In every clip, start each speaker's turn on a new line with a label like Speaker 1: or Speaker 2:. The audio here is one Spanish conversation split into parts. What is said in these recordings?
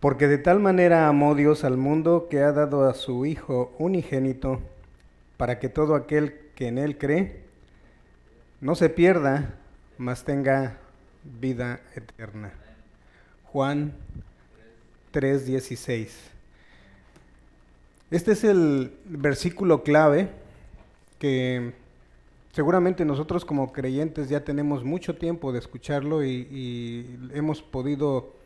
Speaker 1: Porque de tal manera amó Dios al mundo que ha dado a su Hijo unigénito, para que todo aquel que en Él cree no se pierda, mas tenga vida eterna. Juan 3:16. Este es el versículo clave que seguramente nosotros como creyentes ya tenemos mucho tiempo de escucharlo y, y hemos podido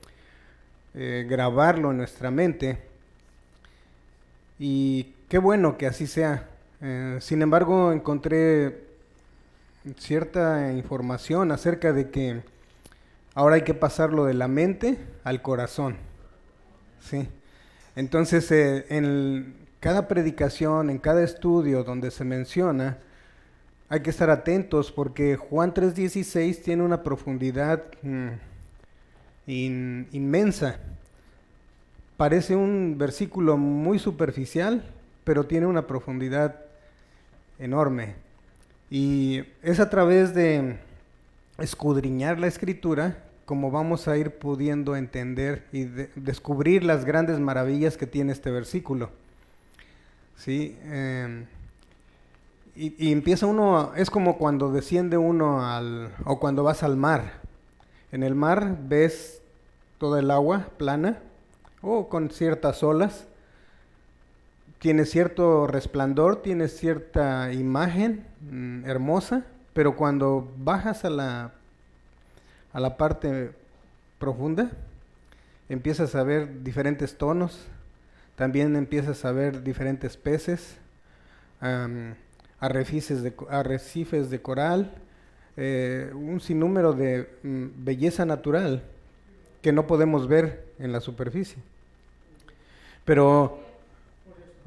Speaker 1: eh, grabarlo en nuestra mente. Y qué bueno que así sea. Eh, sin embargo, encontré cierta información acerca de que ahora hay que pasarlo de la mente al corazón. ¿sí? Entonces, eh, en cada predicación, en cada estudio donde se menciona, hay que estar atentos porque Juan 3:16 tiene una profundidad... Mm, inmensa. Parece un versículo muy superficial, pero tiene una profundidad enorme. Y es a través de escudriñar la escritura como vamos a ir pudiendo entender y descubrir las grandes maravillas que tiene este versículo. ¿Sí? Em, y, empieza uno, es como cuando desciende uno al, o cuando vas al mar. En el mar ves toda el agua plana o con ciertas olas. Tiene cierto resplandor, tiene cierta imagen mm, hermosa, pero cuando bajas a la, a la parte profunda, empiezas a ver diferentes tonos, también empiezas a ver diferentes peces, arrecifes, de, arrecifes de coral, eh, un sinnúmero de mm, belleza natural que no podemos ver en la superficie. Pero,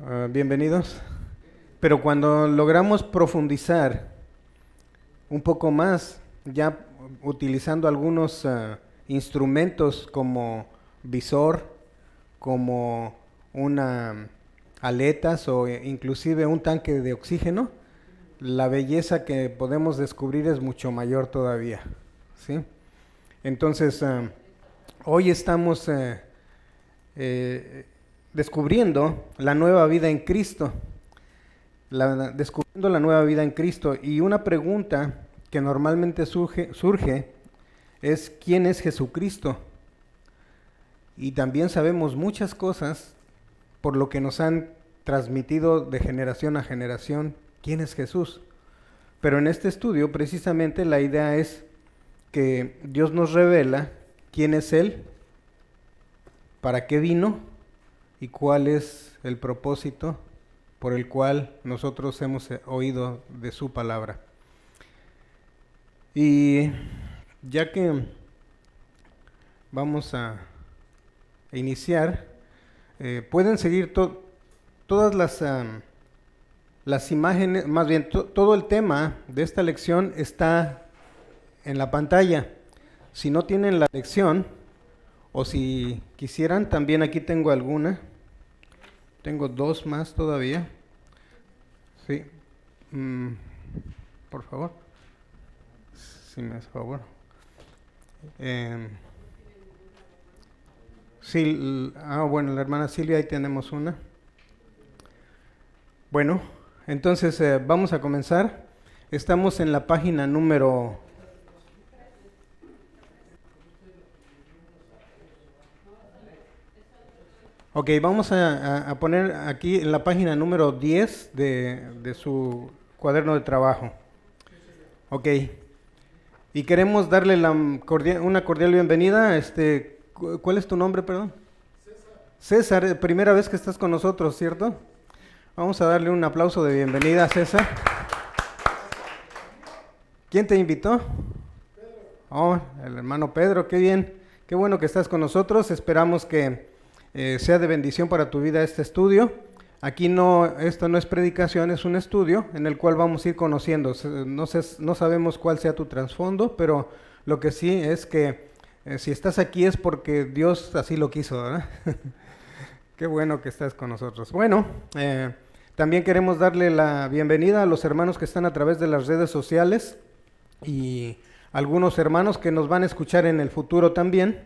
Speaker 1: ah, bienvenidos. Pero cuando logramos profundizar un poco más, ya utilizando algunos ah, instrumentos como visor, como una aletas o inclusive un tanque de oxígeno, la belleza que podemos descubrir es mucho mayor todavía. ¿sí? Entonces, uh, hoy estamos uh, eh, descubriendo la nueva vida en Cristo, descubriendo la nueva vida en Cristo. Y una pregunta que normalmente surge es, ¿quién es Jesucristo? Y también sabemos muchas cosas por lo que nos han transmitido de generación a generación quién es Jesús. Pero en este estudio precisamente la idea es que Dios nos revela quién es Él, para qué vino y cuál es el propósito por el cual nosotros hemos oído de su palabra. Y ya que vamos a iniciar, eh, pueden seguir todas las las imágenes, más bien todo el tema de esta lección está en la pantalla. Si no tienen la lección, o si quisieran, también aquí tengo alguna. Tengo dos más todavía. Sí. Mm, por favor. Si me hace favor. Eh, sí, ah, bueno, la hermana Silvia, ahí tenemos una. Bueno, entonces eh, vamos a comenzar. Estamos en la página número... Ok, vamos a, poner aquí en la página número 10 de, su cuaderno de trabajo. Ok. Y queremos darle la una cordial bienvenida. Este, ¿Cuál es tu nombre, perdón? César. César, primera vez que estás con nosotros, ¿cierto? Vamos a darle un aplauso de bienvenida a César. ¿Quién te invitó? Oh, el hermano Pedro, qué bien. Qué bueno que estás con nosotros. Esperamos que eh, sea de bendición para tu vida este estudio. Aquí no, esto no es predicación, es un estudio en el cual vamos a ir conociendo. No, sé, no sabemos cuál sea tu trasfondo, pero lo que sí es que eh, si estás aquí es porque Dios así lo quiso, ¿verdad? Qué bueno que estás con nosotros. Bueno, eh, también queremos darle la bienvenida a los hermanos que están a través de las redes sociales y algunos hermanos que nos van a escuchar en el futuro también,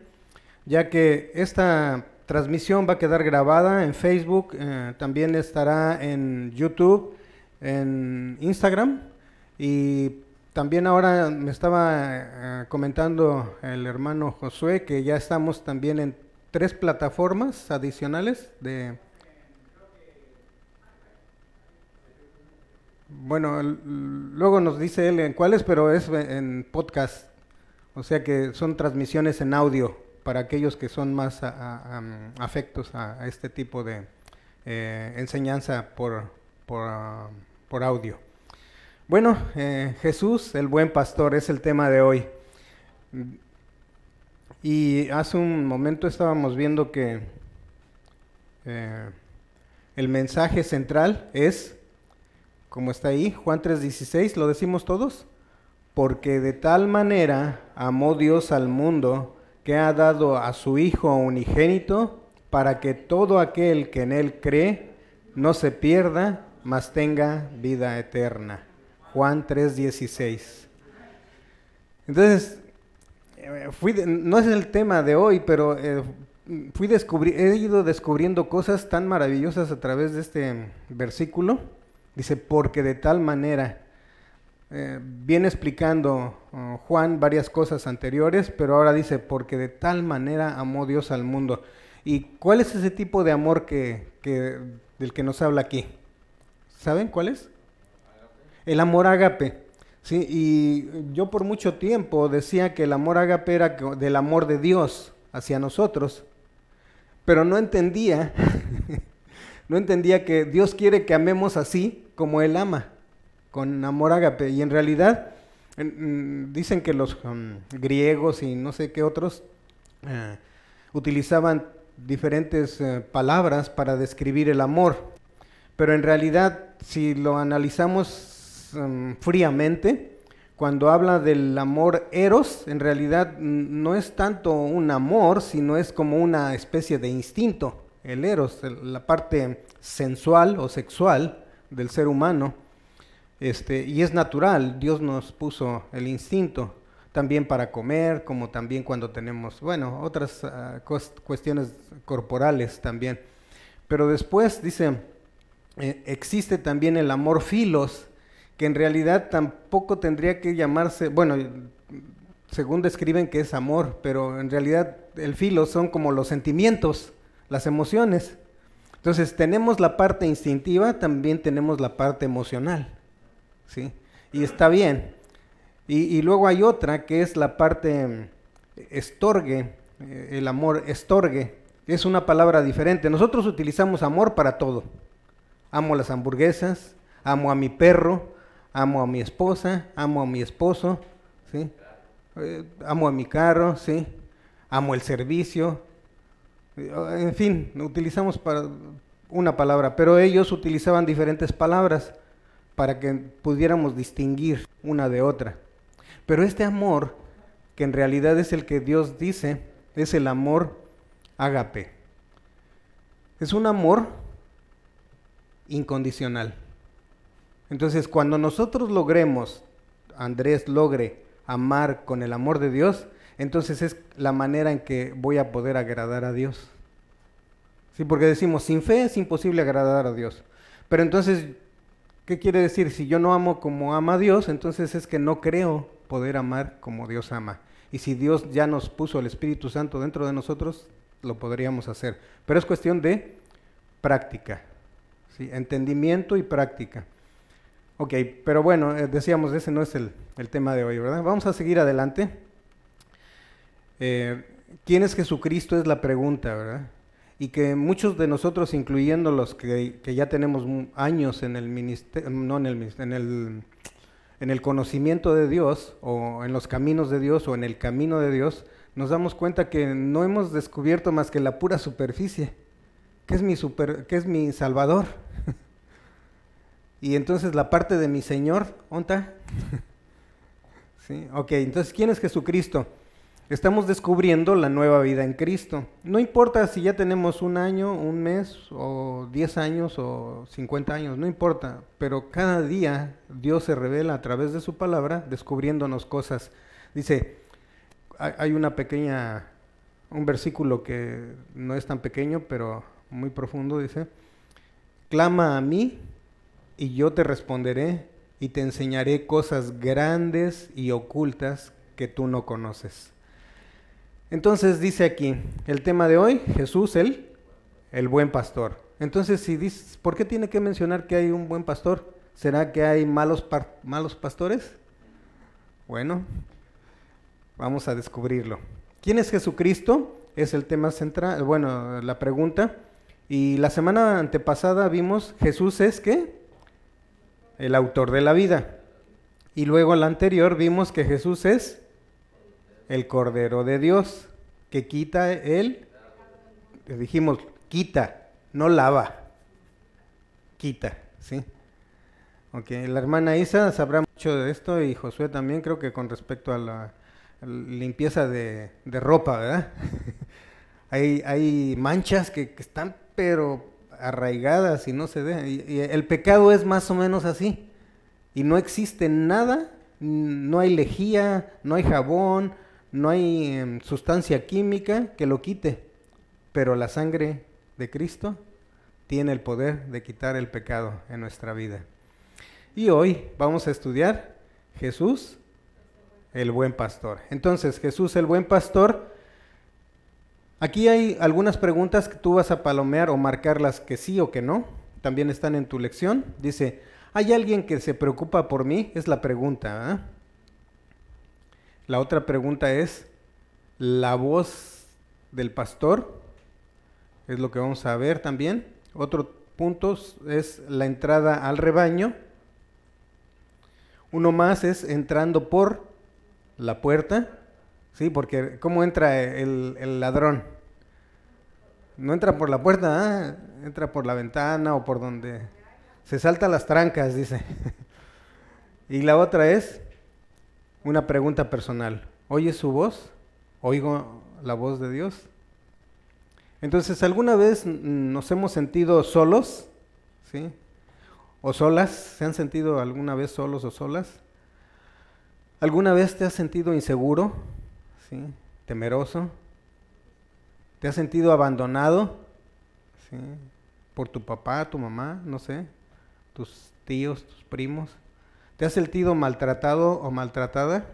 Speaker 1: ya que esta transmisión va a quedar grabada en Facebook, eh, también estará en YouTube, en Instagram y también ahora me estaba eh, comentando el hermano Josué que ya estamos también en tres plataformas adicionales de... Bueno, luego nos dice él en cuáles, pero es en podcast, o sea que son transmisiones en audio para aquellos que son más afectos a, este tipo de eh, enseñanza por, por, ah, por audio. Bueno, eh, Jesús, el buen pastor, es el tema de hoy. Y hace un momento estábamos viendo que eh, el mensaje central es, como está ahí, Juan 3:16, ¿lo decimos todos? Porque de tal manera amó Dios al mundo que ha dado a su Hijo unigénito para que todo aquel que en Él cree no se pierda, mas tenga vida eterna. Juan 3:16. Entonces, eh, fui no es el tema de hoy, pero eh, fui descubri he ido descubriendo cosas tan maravillosas a través de este versículo. Dice, porque de tal manera, eh, viene explicando uh, Juan varias cosas anteriores, pero ahora dice, porque de tal manera amó Dios al mundo. ¿Y cuál es ese tipo de amor que, que del que nos habla aquí? ¿Saben cuál es? El amor ágape. Sí, y yo por mucho tiempo decía que el amor ágape era del amor de Dios hacia nosotros, pero no entendía, no entendía que Dios quiere que amemos así como Él ama, con amor ágape. Y en realidad dicen que los um, griegos y no sé qué otros eh, utilizaban diferentes eh, palabras para describir el amor, pero en realidad si lo analizamos Mm, fríamente, cuando habla del amor eros, en realidad no es tanto un amor, sino es como una especie de instinto, el eros, la parte sensual o sexual del ser humano. Este, y es natural, Dios nos puso el instinto, también para comer, como también cuando tenemos, bueno, otras ah, cuestiones corporales también. Pero después dice, eh, existe también el amor filos, que en realidad tampoco tendría que llamarse, bueno, según describen que es amor, pero en realidad el filo son como los sentimientos, las emociones. Entonces tenemos la parte instintiva, también tenemos la parte emocional, ¿sí? Y está bien. Y, luego hay otra que es la parte estorgue, eh, el amor estorgue, es una palabra diferente. Nosotros utilizamos amor para todo. Amo las hamburguesas, amo a mi perro, amo a mi esposa, amo a mi esposo, ¿sí? Eh, amo a mi carro, ¿sí? amo el servicio, en fin, utilizamos para una palabra, pero ellos utilizaban diferentes palabras para que pudiéramos distinguir una de otra. Pero este amor, que en realidad es el que Dios dice, es el amor ágape. Es un amor incondicional. Entonces, cuando nosotros logremos, Andrés logre amar con el amor de Dios, entonces es la manera en que voy a poder agradar a Dios. Sí, porque decimos, sin fe es imposible agradar a Dios. Pero entonces, ¿qué quiere decir? Si yo no amo como ama a Dios, entonces es que no creo poder amar como Dios ama. Y si Dios ya nos puso el Espíritu Santo dentro de nosotros, lo podríamos hacer. Pero es cuestión de práctica, ¿sí? entendimiento y práctica. Ok, pero bueno, eh, decíamos, ese no es el, tema de hoy, ¿verdad? Vamos a seguir adelante. Eh, ¿Quién es Jesucristo? Es la pregunta, ¿verdad? Y que muchos de nosotros, incluyendo los que, ya tenemos años en el ministerio, no en el, en el en el conocimiento de Dios o en los caminos de Dios o en el camino de Dios, nos damos cuenta que no hemos descubierto más que la pura superficie. ¿Qué es mi, super, qué es mi Salvador? Y entonces la parte de mi Señor, ¿onta? ¿Sí? Ok, entonces, ¿quién es Jesucristo? Estamos descubriendo la nueva vida en Cristo. No importa si ya tenemos un año, un mes, o diez años, o cincuenta años, no importa. Pero cada día Dios se revela a través de su palabra, descubriéndonos cosas. Dice, hay una pequeña un versículo que no es tan pequeño, pero muy profundo, dice, clama a mí y yo te responderé y te enseñaré cosas grandes y ocultas que tú no conoces. Entonces dice aquí, el tema de hoy, Jesús el, el buen pastor. Entonces, si dices, ¿por qué tiene que mencionar que hay un buen pastor? ¿Será que hay malos, malos pastores? Bueno, vamos a descubrirlo. ¿Quién es Jesucristo? Es el tema central, bueno, la pregunta. Y la semana antepasada vimos Jesús es qué? El autor de la vida. Y luego la anterior vimos que Jesús es el Cordero de Dios, que quita el, dijimos, quita, no lava, quita, ¿sí? Ok, la hermana Isa sabrá mucho de esto y Josué también, creo que con respecto a la, limpieza de, ropa, ¿verdad? hay, hay manchas que, están pero arraigadas y no se dejan. y el pecado es más o menos así. Y no existe nada, no hay lejía, no hay jabón, no hay em, sustancia química que lo quite, pero la sangre de Cristo tiene el poder de quitar el pecado en nuestra vida. Y hoy vamos a estudiar Jesús, el buen pastor. Entonces, Jesús, el buen pastor, aquí hay algunas preguntas que tú vas a palomear o marcarlas que sí o que no. También están en tu lección. Dice, ¿hay alguien que se preocupa por mí? Es la pregunta. ¿ah? La otra pregunta es, ¿la voz del pastor? Es lo que vamos a ver también. Otro punto es la entrada al rebaño. Uno más es entrando por la puerta. Sí, porque ¿cómo entra el, ladrón? No entra por la puerta, ¿ah? entra por la ventana o por donde se salta las trancas, dice. y la otra es una pregunta personal. ¿Oyes su voz? ¿Oigo la voz de Dios? Entonces, ¿alguna vez nos hemos sentido solos? ¿Sí? ¿O solas? ¿Se han sentido alguna vez solos o solas? ¿Alguna vez te has sentido inseguro? ¿Sí? ¿Temeroso? ¿Te has sentido abandonado? ¿Sí? ¿Por tu papá, tu mamá? No sé. ¿Tus tíos, tus primos? ¿Te has sentido maltratado o maltratada?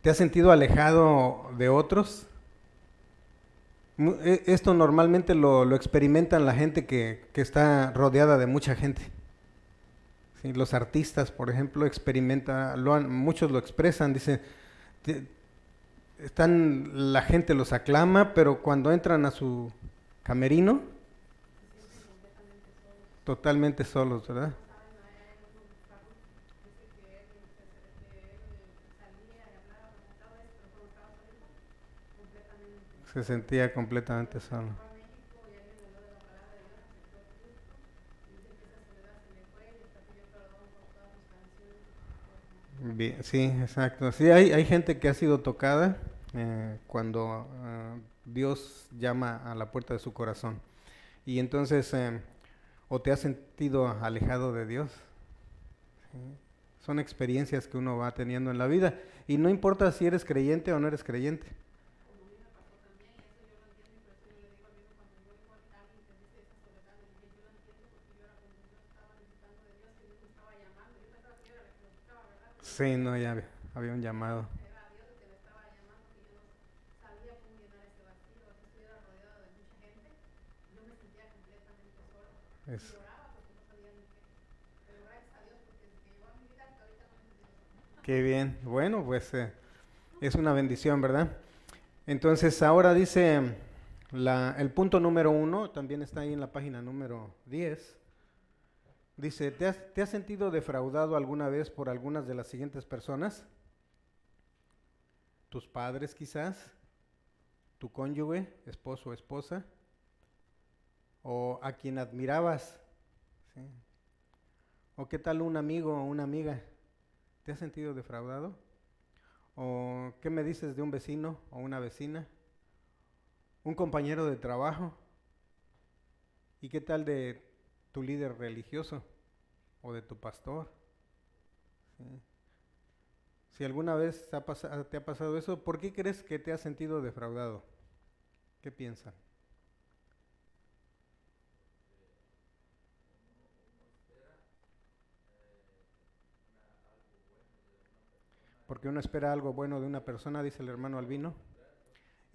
Speaker 1: ¿Te has sentido alejado de otros? E, esto normalmente lo, experimentan la gente que, está rodeada de mucha gente. Los artistas, por ejemplo, experimentan, lo muchos lo expresan, dicen, están, la gente los aclama, pero cuando entran a su camerino, totalmente solos, ¿verdad? Se sentía completamente solo. Bien, sí, exacto. Sí, hay, hay gente que ha sido tocada eh, cuando eh, Dios llama a la puerta de su corazón. Y entonces eh, ¿O te has sentido alejado de Dios? Son experiencias que uno va teniendo en la vida. Y no importa si eres creyente o no eres creyente. Sí, no, ya había un llamado. Qué bien. Bueno, pues eh, es una bendición, ¿verdad? Entonces ahora dice el punto número uno, también está ahí en la página número 10. Dice, ¿te has, ¿te has sentido defraudado alguna vez por algunas de las siguientes personas? Tus padres quizás, tu cónyuge, esposo o esposa, o a quien admirabas. ¿O qué tal un amigo o una amiga? ¿Te has sentido defraudado? ¿O qué me dices de un vecino o una vecina? ¿Un compañero de trabajo? ¿Y qué tal de tu líder religioso o de tu pastor? Si alguna vez te ha pasado eso, ¿por qué crees que te has sentido defraudado? ¿Qué piensan? Porque uno espera algo bueno de una persona, dice el hermano Albino,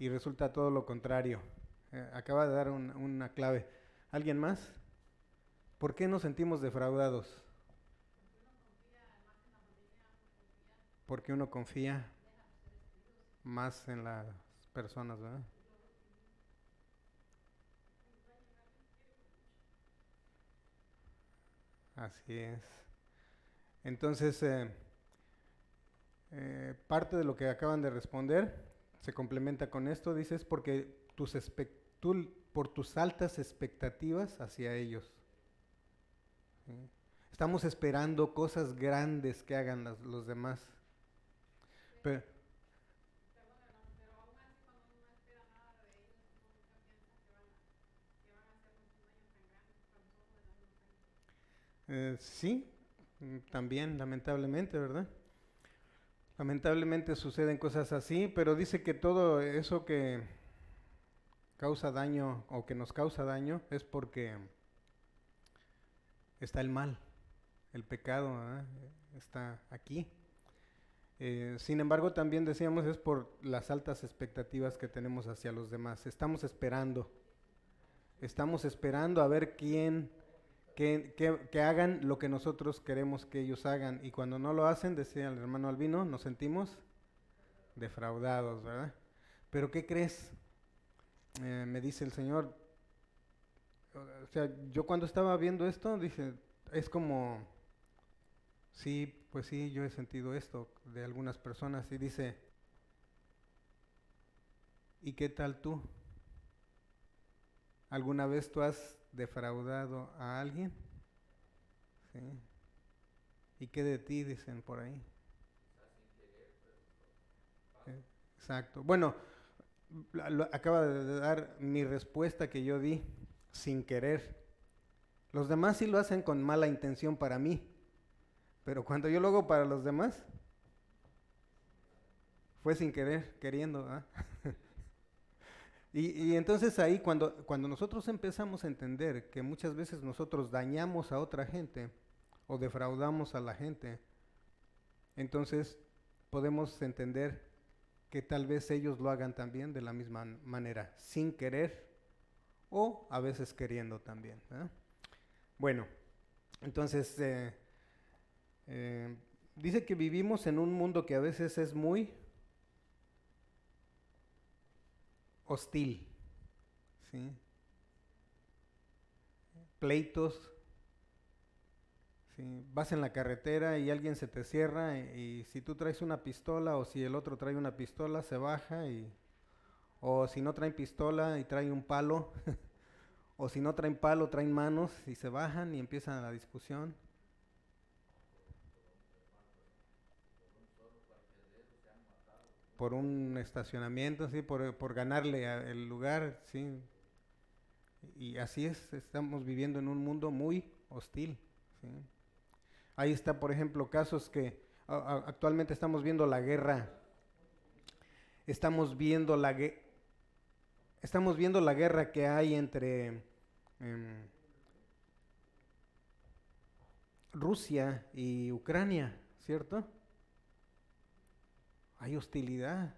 Speaker 1: y resulta todo lo contrario. Eh, acaba de dar una clave. ¿Alguien más? ¿Por qué nos sentimos defraudados? Porque uno confía más en las personas, ¿verdad? Así es. Entonces, eh, eh, parte de lo que acaban de responder se complementa con esto, dices, porque tus por tus altas expectativas hacia ellos. Estamos esperando cosas grandes que hagan los demás. Pero, eh, sí, también, lamentablemente, ¿verdad? Lamentablemente suceden cosas así, pero dice que todo eso que causa daño o que nos causa daño es porque está el mal, el pecado está aquí. Eh, sin embargo, también decíamos es por las altas expectativas que tenemos hacia los demás. Estamos esperando, estamos esperando a ver quién que, hagan lo que nosotros queremos que ellos hagan. Y cuando no lo hacen, decía el hermano Albino, nos sentimos defraudados, ¿verdad? Pero ¿qué crees? Eh, me dice el Señor. O sea, yo cuando estaba viendo esto, dije, es como, sí, pues sí, yo he sentido esto de algunas personas. Y dice, ¿y qué tal tú? ¿Alguna vez tú has defraudado a alguien? ¿Y qué de ti dicen por ahí? Exacto. Bueno, acaba de dar mi respuesta que yo di sin querer. Los demás sí lo hacen con mala intención para mí, pero cuando yo lo hago para los demás, fue sin querer, queriendo. ¿ah? Y, entonces ahí cuando, cuando nosotros empezamos a entender que muchas veces nosotros dañamos a otra gente o defraudamos a la gente, entonces podemos entender que tal vez ellos lo hagan también de la misma manera, sin querer o a veces queriendo también. Bueno, entonces eh, eh, dice que vivimos en un mundo que a veces es muy hostil, ¿sí? pleitos, ¿sí? vas en la carretera y alguien se te cierra y, si tú traes una pistola o si el otro trae una pistola se baja y o si no traen pistola y trae un palo o si no traen palo traen manos y se bajan y empiezan la discusión. Por un estacionamiento, ¿sí? por, por ganarle el lugar, ¿sí? Y así es, estamos viviendo en un mundo muy hostil. ¿sí? Ahí está, por ejemplo, casos que actualmente estamos viendo la guerra, estamos viendo la, estamos viendo la guerra que hay entre em, Rusia y Ucrania, ¿cierto? Hay hostilidad.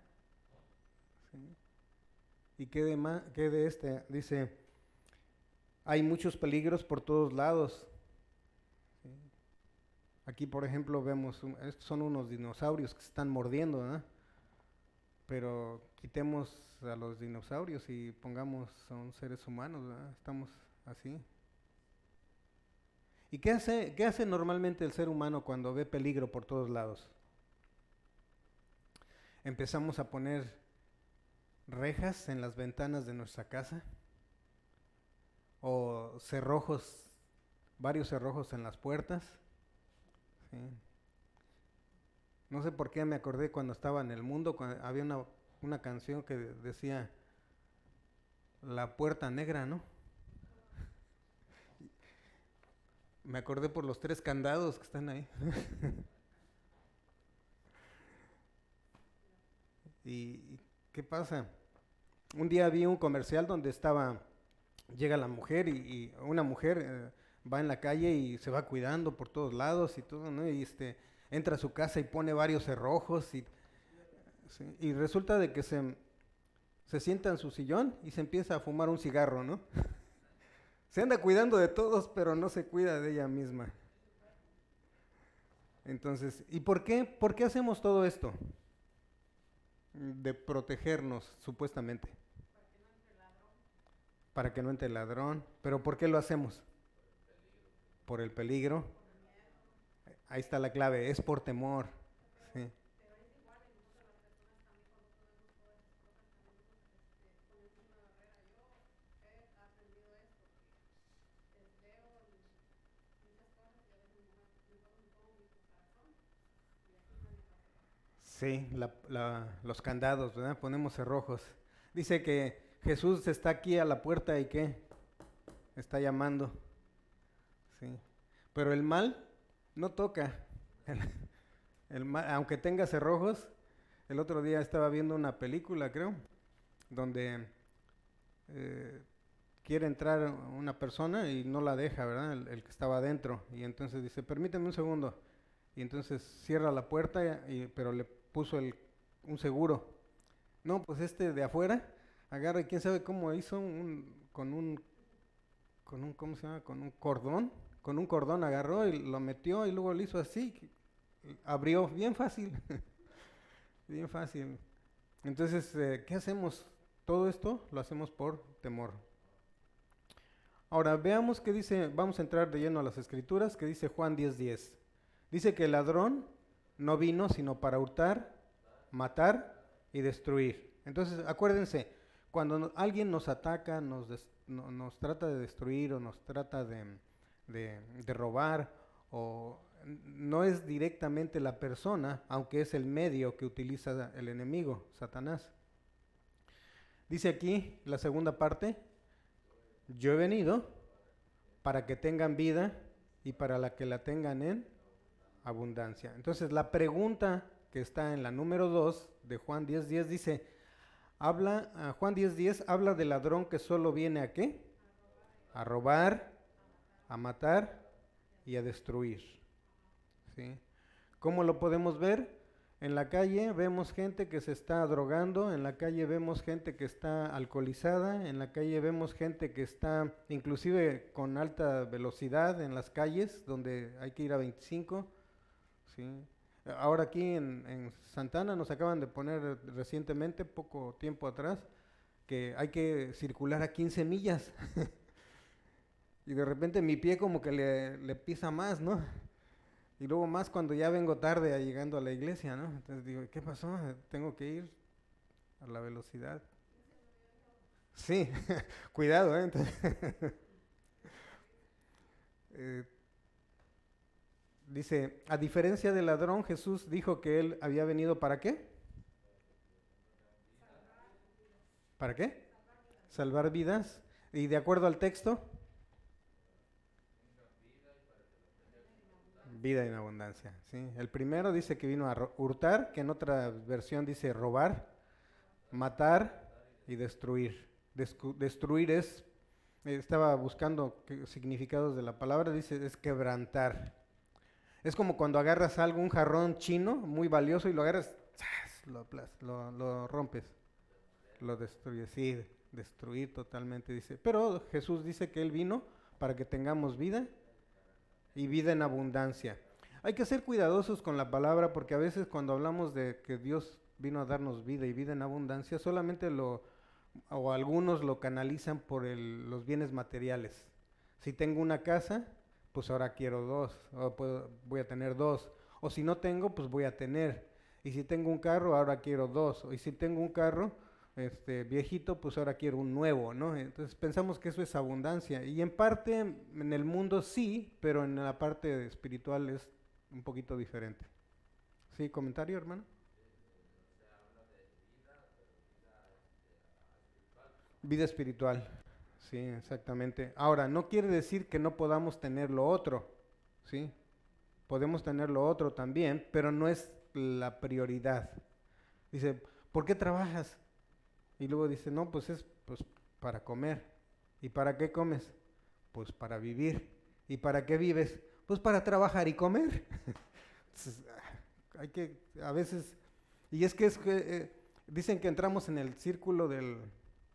Speaker 1: ¿Y qué de, qué de este? Dice, hay muchos peligros por todos lados. Aquí, por ejemplo, vemos, estos son unos dinosaurios que se están mordiendo, Pero quitemos a los dinosaurios y pongamos, son seres humanos, Estamos así. ¿Y qué hace, qué hace normalmente el ser humano cuando ve peligro por todos lados? Empezamos a poner rejas en las ventanas de nuestra casa o cerrojos, varios cerrojos en las puertas. No sé por qué me acordé cuando estaba en el mundo, había una, una canción que decía La puerta negra, ¿no? Me acordé por los tres candados que están ahí. ¿Y qué pasa? Un día vi un comercial donde estaba, llega la mujer y, una mujer eh, va en la calle y se va cuidando por todos lados y todo, ¿no? Y este, entra a su casa y pone varios cerrojos y, y resulta de que se, se sienta en su sillón y se empieza a fumar un cigarro, ¿no? se anda cuidando de todos, pero no se cuida de ella misma. Entonces, ¿y por qué? ¿Por qué hacemos todo esto? De protegernos, supuestamente. Para que no entre ladrón. ¿Pero por qué lo hacemos? Por el peligro. Ahí está la clave, es por temor. Sí. Sí, los candados, ¿verdad? Ponemos cerrojos. Dice que Jesús está aquí a la puerta y que está llamando. Sí. Pero el mal no toca. El, mal, aunque tenga cerrojos, el otro día estaba viendo una película, creo, donde eh, quiere entrar una persona y no la deja, ¿verdad? El, que estaba adentro. Y entonces dice, permíteme un segundo. Y entonces cierra la puerta, y, pero le puso el, un seguro. No, pues este de afuera agarra y quién sabe cómo hizo un, con un con un ¿cómo se llama? con un cordón, con un cordón agarró y lo metió y luego lo hizo así, abrió bien fácil. bien fácil. Entonces, eh, ¿qué hacemos? Todo esto lo hacemos por temor. Ahora, veamos qué dice, vamos a entrar de lleno a las escrituras, que dice Juan 10:10. Dice que el ladrón no vino sino para hurtar, matar y destruir. Entonces, acuérdense, cuando alguien nos ataca, nos, trata de destruir o nos trata de, de, robar, o no es directamente la persona, aunque es el medio que utiliza el enemigo, Satanás. Dice aquí la segunda parte, yo he venido para que tengan vida y para la que la tengan en abundancia. Entonces la pregunta que está en la número 2 de Juan 10.10 10, dice, habla, uh, Juan 10.10 10 habla del ladrón que solo viene a qué? A robar, a matar y a destruir. ¿Sí? ¿Cómo lo podemos ver? En la calle vemos gente que se está drogando, en la calle vemos gente que está alcoholizada, en la calle vemos gente que está inclusive con alta velocidad en las calles donde hay que ir a 25. ¿Sí? Ahora aquí en, Santana nos acaban de poner recientemente, poco tiempo atrás, que hay que circular a 15 millas. y de repente mi pie como que le, pisa más, ¿no? Y luego más cuando ya vengo tarde llegando a la iglesia, ¿no? Entonces digo, ¿qué pasó? Tengo que ir a la velocidad. Sí, cuidado, ¿eh? eh Dice, a diferencia del ladrón, Jesús dijo que él había venido para qué? ¿Para qué? Salvar vidas. Y de acuerdo al texto, vida en abundancia. ¿sí? El primero dice que vino a hurtar, que en otra versión dice robar, matar y destruir. destruir es, estaba buscando significados de la palabra, dice es quebrantar. Es como cuando agarras algo, un jarrón chino muy valioso y lo agarras, lo, rompes, lo destruyes. Sí, destruir totalmente, dice. Pero Jesús dice que Él vino para que tengamos vida y vida en abundancia. Hay que ser cuidadosos con la palabra porque a veces cuando hablamos de que Dios vino a darnos vida y vida en abundancia, solamente lo, o algunos lo canalizan por los bienes materiales. Si tengo una casa, pues ahora quiero dos, o voy a tener dos. O si no tengo, pues voy a tener. Y si tengo un carro, ahora quiero dos. Y si tengo un carro este, viejito, pues ahora quiero un nuevo, ¿no? Entonces pensamos que eso es abundancia. Y en parte en el mundo sí, pero en la parte espiritual es un poquito diferente. ¿Sí? ¿Comentario, hermano? Vida espiritual. Sí, exactamente. Ahora, no quiere decir que no podamos tener lo otro, ¿sí? Podemos tener lo otro también, pero no es la prioridad. Dice, ¿por qué trabajas? Y luego dice, no, pues es pues, para comer. ¿Y para qué comes? Pues para vivir. ¿Y para qué vives? Pues para trabajar y comer. hay que, a veces, y es que es que, eh, dicen que entramos en el círculo del,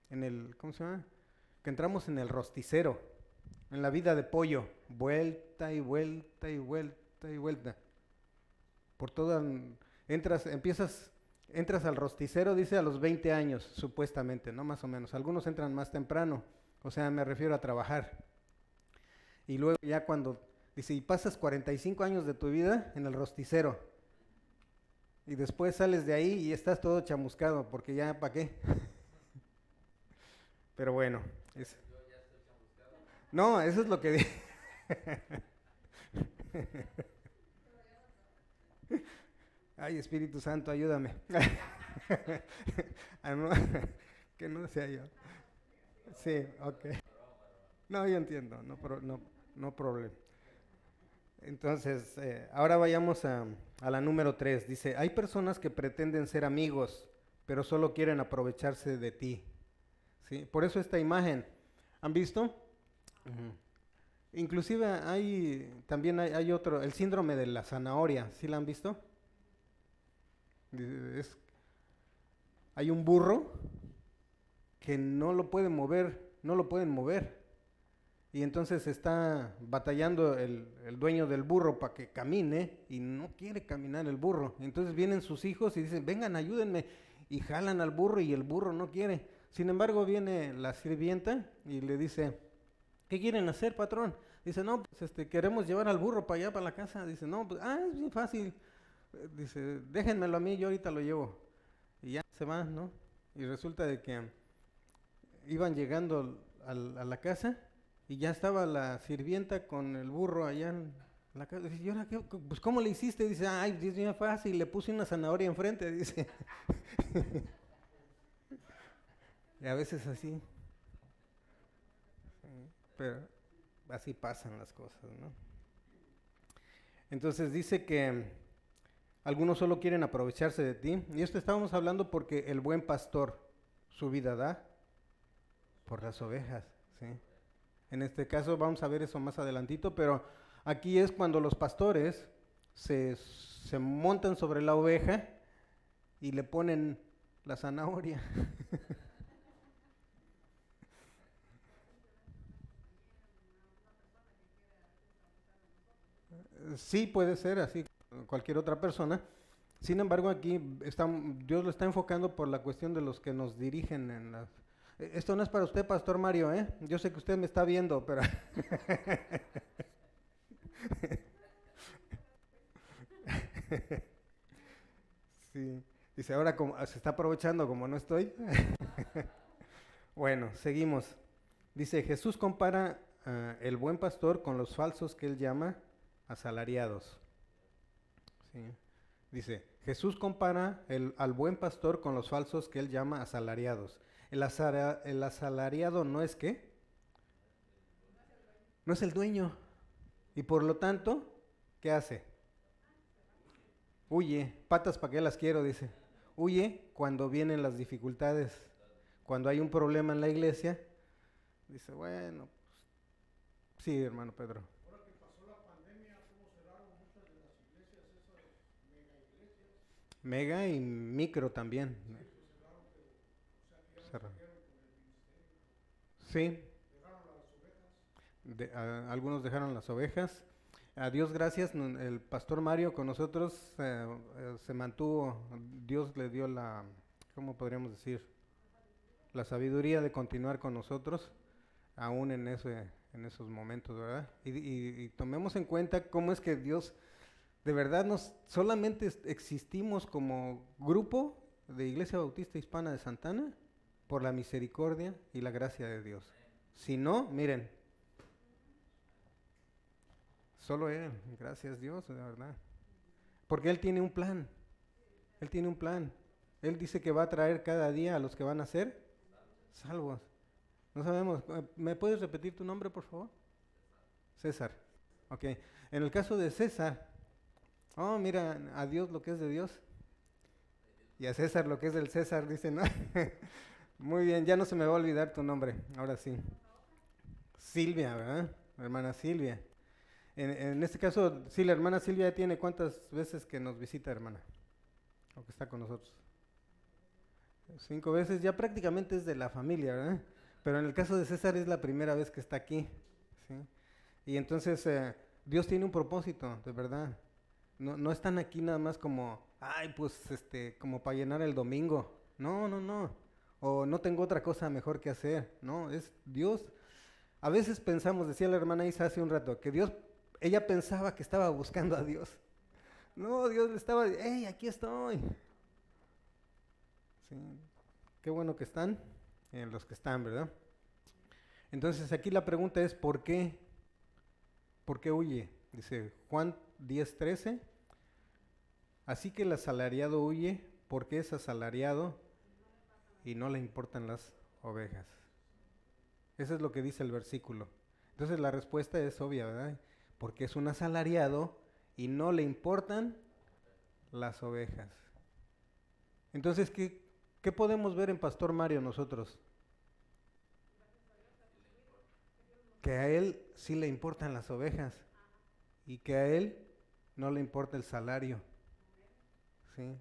Speaker 1: en el, ¿cómo se llama? Que entramos en el rosticero, en la vida de pollo, vuelta y vuelta y vuelta y vuelta. Por toda, entras, empiezas, entras al rosticero, dice a los 20 años, supuestamente, ¿no? Más o menos. Algunos entran más temprano, o sea, me refiero a trabajar. Y luego ya cuando, dice, y pasas 45 años de tu vida en el rosticero. Y después sales de ahí y estás todo chamuscado, porque ya, ¿para qué? Pero bueno. Es... No, eso es lo que dije. Ay, Espíritu Santo, ayúdame. Que no sea yo. Sí, ok. No, yo entiendo, no, no, no problema. Entonces, eh, ahora vayamos a, a la número 3. Dice, hay personas que pretenden ser amigos, pero solo quieren aprovecharse de ti. Por eso esta imagen, ¿han visto? Inclusive hay, también hay, otro, el síndrome de la zanahoria, ¿sí la han visto? Hay un burro que no lo pueden mover, no lo pueden mover. Y entonces está batallando el, el dueño del burro para que camine y no quiere caminar el burro. Entonces vienen sus hijos y dicen, vengan, ayúdenme. Y jalan al burro y el burro no quiere. Sin embargo, viene la sirvienta y le dice, ¿qué quieren hacer, patrón? Dice, no, pues este, queremos llevar al burro para allá, para la casa. Dice, no, pues, ah, es bien fácil. Dice, déjenmelo a mí, yo ahorita lo llevo. Y ya se va, ¿no? Y resulta de que iban llegando a la casa y ya estaba la sirvienta con el burro allá en la casa. Dice, ¿y ahora qué? Pues, ¿cómo le hiciste? Dice, ay, es bien fácil, le puse una zanahoria enfrente, dice. Y a veces así. Pero así pasan las cosas, ¿no? Entonces dice que algunos solo quieren aprovecharse de ti. Y esto estábamos hablando porque el buen pastor su vida da por las ovejas, ¿sí? En este caso vamos a ver eso más adelantito, pero aquí es cuando los pastores se, se montan sobre la oveja y le ponen la zanahoria. Sí, puede ser así, cualquier otra persona. Sin embargo, aquí Dios lo está enfocando por la cuestión de los que nos dirigen en las... Eh, esto no es para usted, Pastor Mario, ¿eh? Yo sé que usted me está viendo, pero... sí, dice, ahora como, se está aprovechando como no estoy. bueno, seguimos. Dice, Jesús compara uh, el buen pastor con los falsos que él llama asalariados. Dice, Jesús compara el, al buen pastor con los falsos que él llama asalariados. El, el asalariado no es qué? No es el dueño. Y por lo tanto, ¿qué hace? Huye. Patas para qué las quiero, dice. Huye cuando vienen las dificultades. Cuando hay un problema en la iglesia, dice, bueno, pues, sí, hermano Pedro. Mega y micro también. Sí. algunos dejaron las ovejas. A Dios gracias, el pastor Mario con nosotros eh, eh, se mantuvo, Dios le dio la, ¿cómo podríamos decir? La sabiduría de continuar con nosotros, aún en, ese, en esos momentos, ¿verdad? y tomemos en cuenta cómo es que Dios de verdad nos solamente existimos como grupo de Iglesia Bautista Hispana de Santana por la misericordia y la gracia de Dios. Si no, miren, solo Él, gracias Dios, de verdad. Porque Él tiene un plan, Él tiene un plan. Él dice que va a traer cada día a los que van a ser salvos. No sabemos, ¿me puedes repetir tu nombre, por favor? César. Ok, en el caso de César, Oh, mira a Dios lo que es de Dios. Y a César lo que es del César, dice, ¿no? Muy bien, ya no se me va a olvidar tu nombre, ahora sí. Silvia, ¿verdad? Hermana Silvia. En, este caso, sí, la hermana Silvia tiene cuántas veces que nos visita, hermana, o que está con nosotros. Cinco veces, ya prácticamente es de la familia, ¿verdad? Pero en el caso de César es la primera vez que está aquí, ¿sí? Y entonces eh, Dios tiene un propósito, de verdad. No, no están aquí nada más como, ay, pues, este, como para llenar el domingo. No, no, no. O no tengo otra cosa mejor que hacer. No, es Dios. A veces pensamos, decía la hermana Isa hace un rato, que Dios, ella pensaba que estaba buscando a Dios. No, Dios le estaba, hey, aquí estoy. Qué bueno que están, eh, los que están, ¿verdad? Entonces aquí la pregunta es, ¿por qué? ¿Por qué huye? Dice Juan 10:13. Así que el asalariado huye porque es asalariado y no le importan las ovejas. Eso es lo que dice el versículo. Entonces la respuesta es obvia, ¿verdad? Porque es un asalariado y no le importan las ovejas. Entonces, ¿qué, qué podemos ver en Pastor Mario nosotros? Que a él sí le importan las ovejas y que a él no le importa el salario. ¿Sí?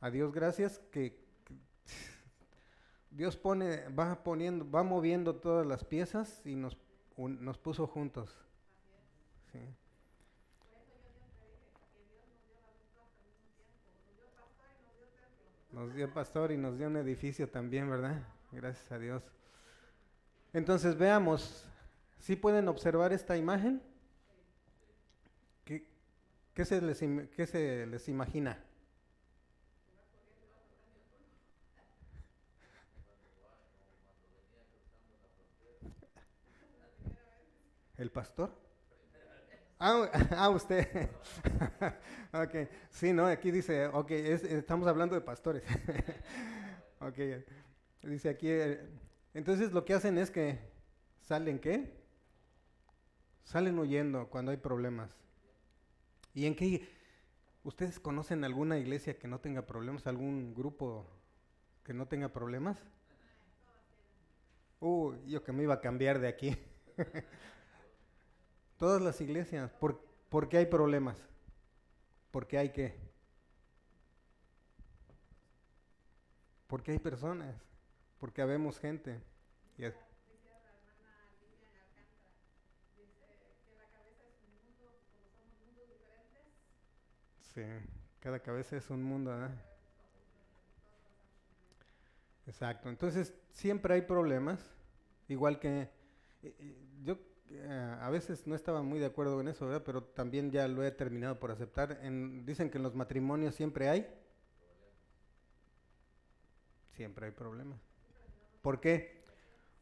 Speaker 1: A Dios gracias que, Dios pone, va poniendo, va moviendo todas las piezas y nos, nos puso juntos. ¿sí? Nos dio pastor y nos dio un edificio también, ¿verdad? Gracias a Dios. Entonces veamos, ¿sí pueden observar esta imagen? ¿Qué, qué se, les, qué se les imagina? ¿El pastor? Ah, ah usted. ok, sí, no, aquí dice, ok, estamos hablando de pastores. ok, dice aquí, eh, entonces lo que hacen es que salen, ¿qué? Salen huyendo cuando hay problemas. ¿Y en qué? ¿Ustedes conocen alguna iglesia que no tenga problemas? ¿Algún grupo que no tenga problemas? Uh, yo que me iba a cambiar de aquí. Todas las iglesias. ¿Por, qué hay problemas? ¿Por qué hay qué? Porque hay personas, porque habemos gente. Sí, cada cabeza es un mundo. Exacto, entonces siempre hay problemas, igual que yo a veces no estaba muy de acuerdo en eso, ¿verdad? pero también ya lo he terminado por aceptar. dicen que en los matrimonios siempre hay. Siempre hay problemas. ¿Por qué?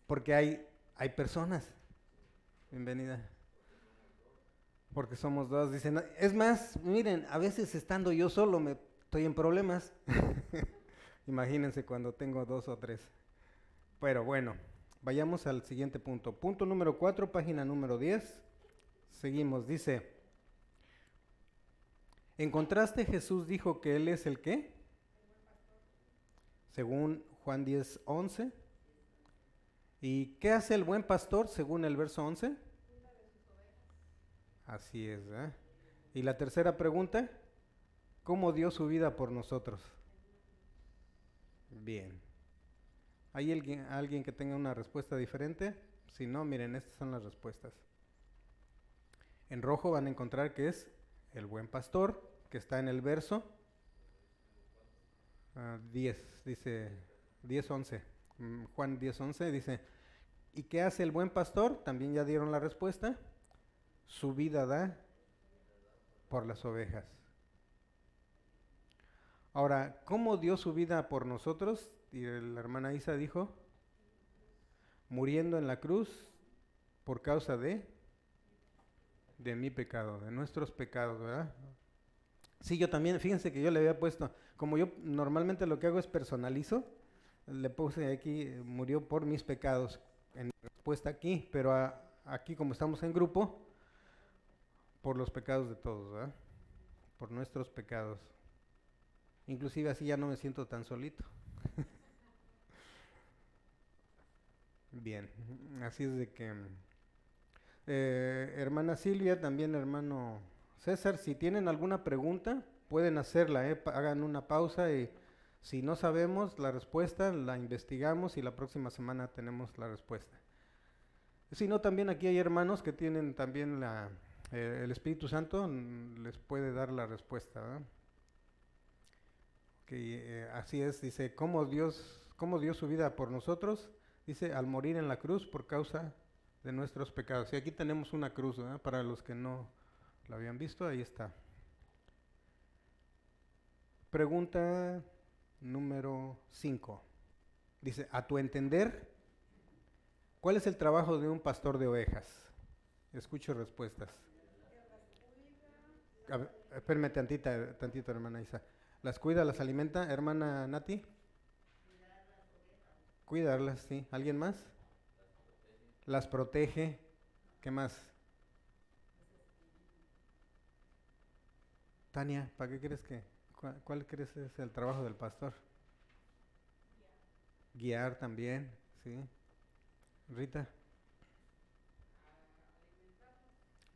Speaker 1: Porque hay, hay personas. Bienvenida. Porque somos dos. Dicen, es más, miren, a veces estando yo solo me estoy en problemas. Imagínense cuando tengo dos o tres. Pero bueno. Vayamos al siguiente punto. Punto número 4, página número 10. Seguimos, dice, en contraste Jesús dijo que Él es el qué? Según Juan 10, 11. ¿Y qué hace el buen pastor según el verso 11? Así es. ¿eh? Y la tercera pregunta, ¿cómo dio su vida por nosotros? Bien. ¿Hay alguien, que tenga una respuesta diferente? Si no, miren, estas son las respuestas. En rojo van a encontrar que es el buen pastor, que está en el verso 10, ah, dice 10, 11. Mm, Juan 10, 11 dice, ¿y qué hace el buen pastor? También ya dieron la respuesta. Su vida da por las ovejas. Ahora, ¿cómo dio su vida por nosotros? Y la hermana Isa dijo, muriendo en la cruz por causa de de mi pecado, de nuestros pecados, ¿verdad? Sí, yo también, fíjense que yo le había puesto, como yo normalmente lo que hago es personalizo, le puse aquí, murió por mis pecados, en respuesta aquí, pero aquí como estamos en grupo, por los pecados de todos, ¿verdad? Por nuestros pecados. Inclusive así ya no me siento tan solito. Bien, así es de que... Eh, hermana Silvia, también hermano César, si tienen alguna pregunta, pueden hacerla, ¿eh? hagan una pausa y si no sabemos la respuesta, la investigamos y la próxima semana tenemos la respuesta. Si no, también aquí hay hermanos que tienen también la, eh, el Espíritu Santo, les puede dar la respuesta. Que así es, dice, ¿cómo Dios, ¿cómo dio su vida por nosotros? Dice, al morir en la cruz por causa de nuestros pecados. Y aquí tenemos una cruz, para los que no la habían visto, ahí está. Pregunta número 5. Dice, a tu entender, ¿cuál es el trabajo de un pastor de ovejas? Escucho respuestas. espérame tantita, tantito, hermana Isa. ¿Las cuida, las alimenta, hermana Nati? Cuidarlas, sí. ¿Alguien más? Las protege. ¿Qué más? Tania, ¿para qué crees que? ¿Cuál, crees es el trabajo del pastor? Guiar, también, sí. Rita.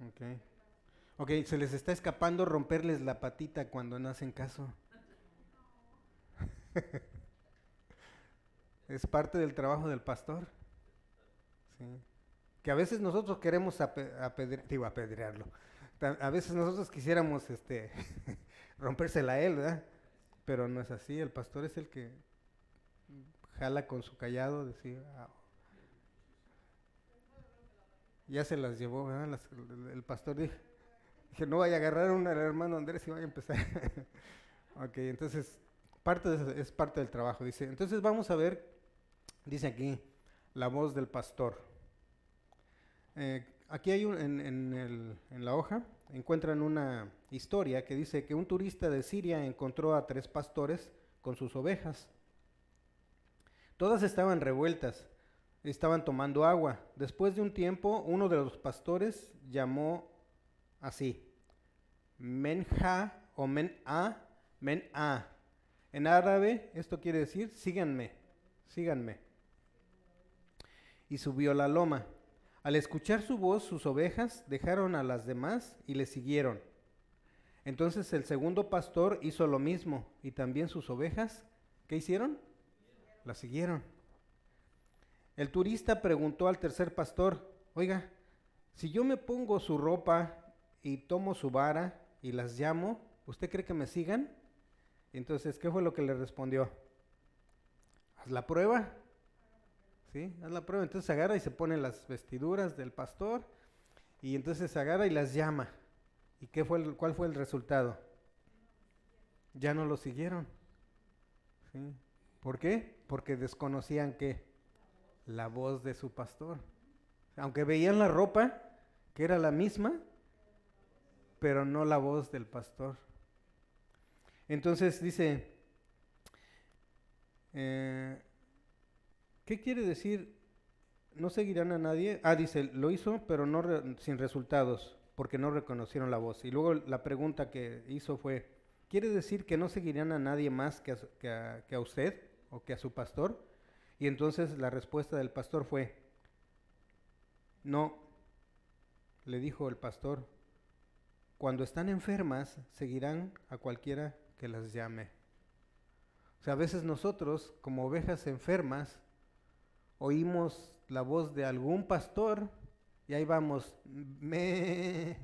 Speaker 1: Ok. Ok, se les está escapando romperles la patita cuando no hacen caso. es parte del trabajo del pastor. Que a veces nosotros queremos apedrearlo. A veces nosotros quisiéramos este, rompérsela a él, ¿verdad? Pero no es así. El pastor es el que jala con su callado, decir, ya se las llevó, ¿verdad? el pastor dijo, dije, no vaya a agarrar un hermano Andrés y vaya a empezar. ok, entonces, parte es parte del trabajo, dice. Entonces vamos a ver Dice aquí la voz del pastor. Eh, aquí hay un, en, la hoja, encuentran una historia que dice que un turista de Siria encontró a tres pastores con sus ovejas. Todas estaban revueltas, estaban tomando agua. Después de un tiempo, uno de los pastores llamó así, Menja o Men-A, Men-A. En árabe esto quiere decir, síganme, síganme y subió la loma. Al escuchar su voz, sus ovejas dejaron a las demás y le siguieron. Entonces el segundo pastor hizo lo mismo y también sus ovejas, ¿qué hicieron? La siguieron. El turista preguntó al tercer pastor, oiga, si yo me pongo su ropa y tomo su vara y las llamo, ¿usted cree que me sigan? Entonces, ¿qué fue lo que le respondió? Haz la prueba. ¿sí? Haz la prueba. Entonces agarra y se pone las vestiduras del pastor y entonces agarra y las llama. ¿Y qué fue el, cuál fue el resultado? Ya no lo siguieron. ¿sí? ¿Por qué? Porque desconocían que la voz de su pastor. Aunque veían la ropa, que era la misma, pero no la voz del pastor. Entonces dice, eh, ¿Qué quiere decir? No seguirán a nadie. Ah, dice, lo hizo, pero no sin resultados, porque no reconocieron la voz. Y luego la pregunta que hizo fue, ¿quiere decir que no seguirán a nadie más que a, que a usted o que a su pastor? Y entonces la respuesta del pastor fue, no, le dijo el pastor, cuando están enfermas seguirán a cualquiera que las llame. O sea, a veces nosotros, como ovejas enfermas, oímos la voz de algún pastor y ahí vamos, me,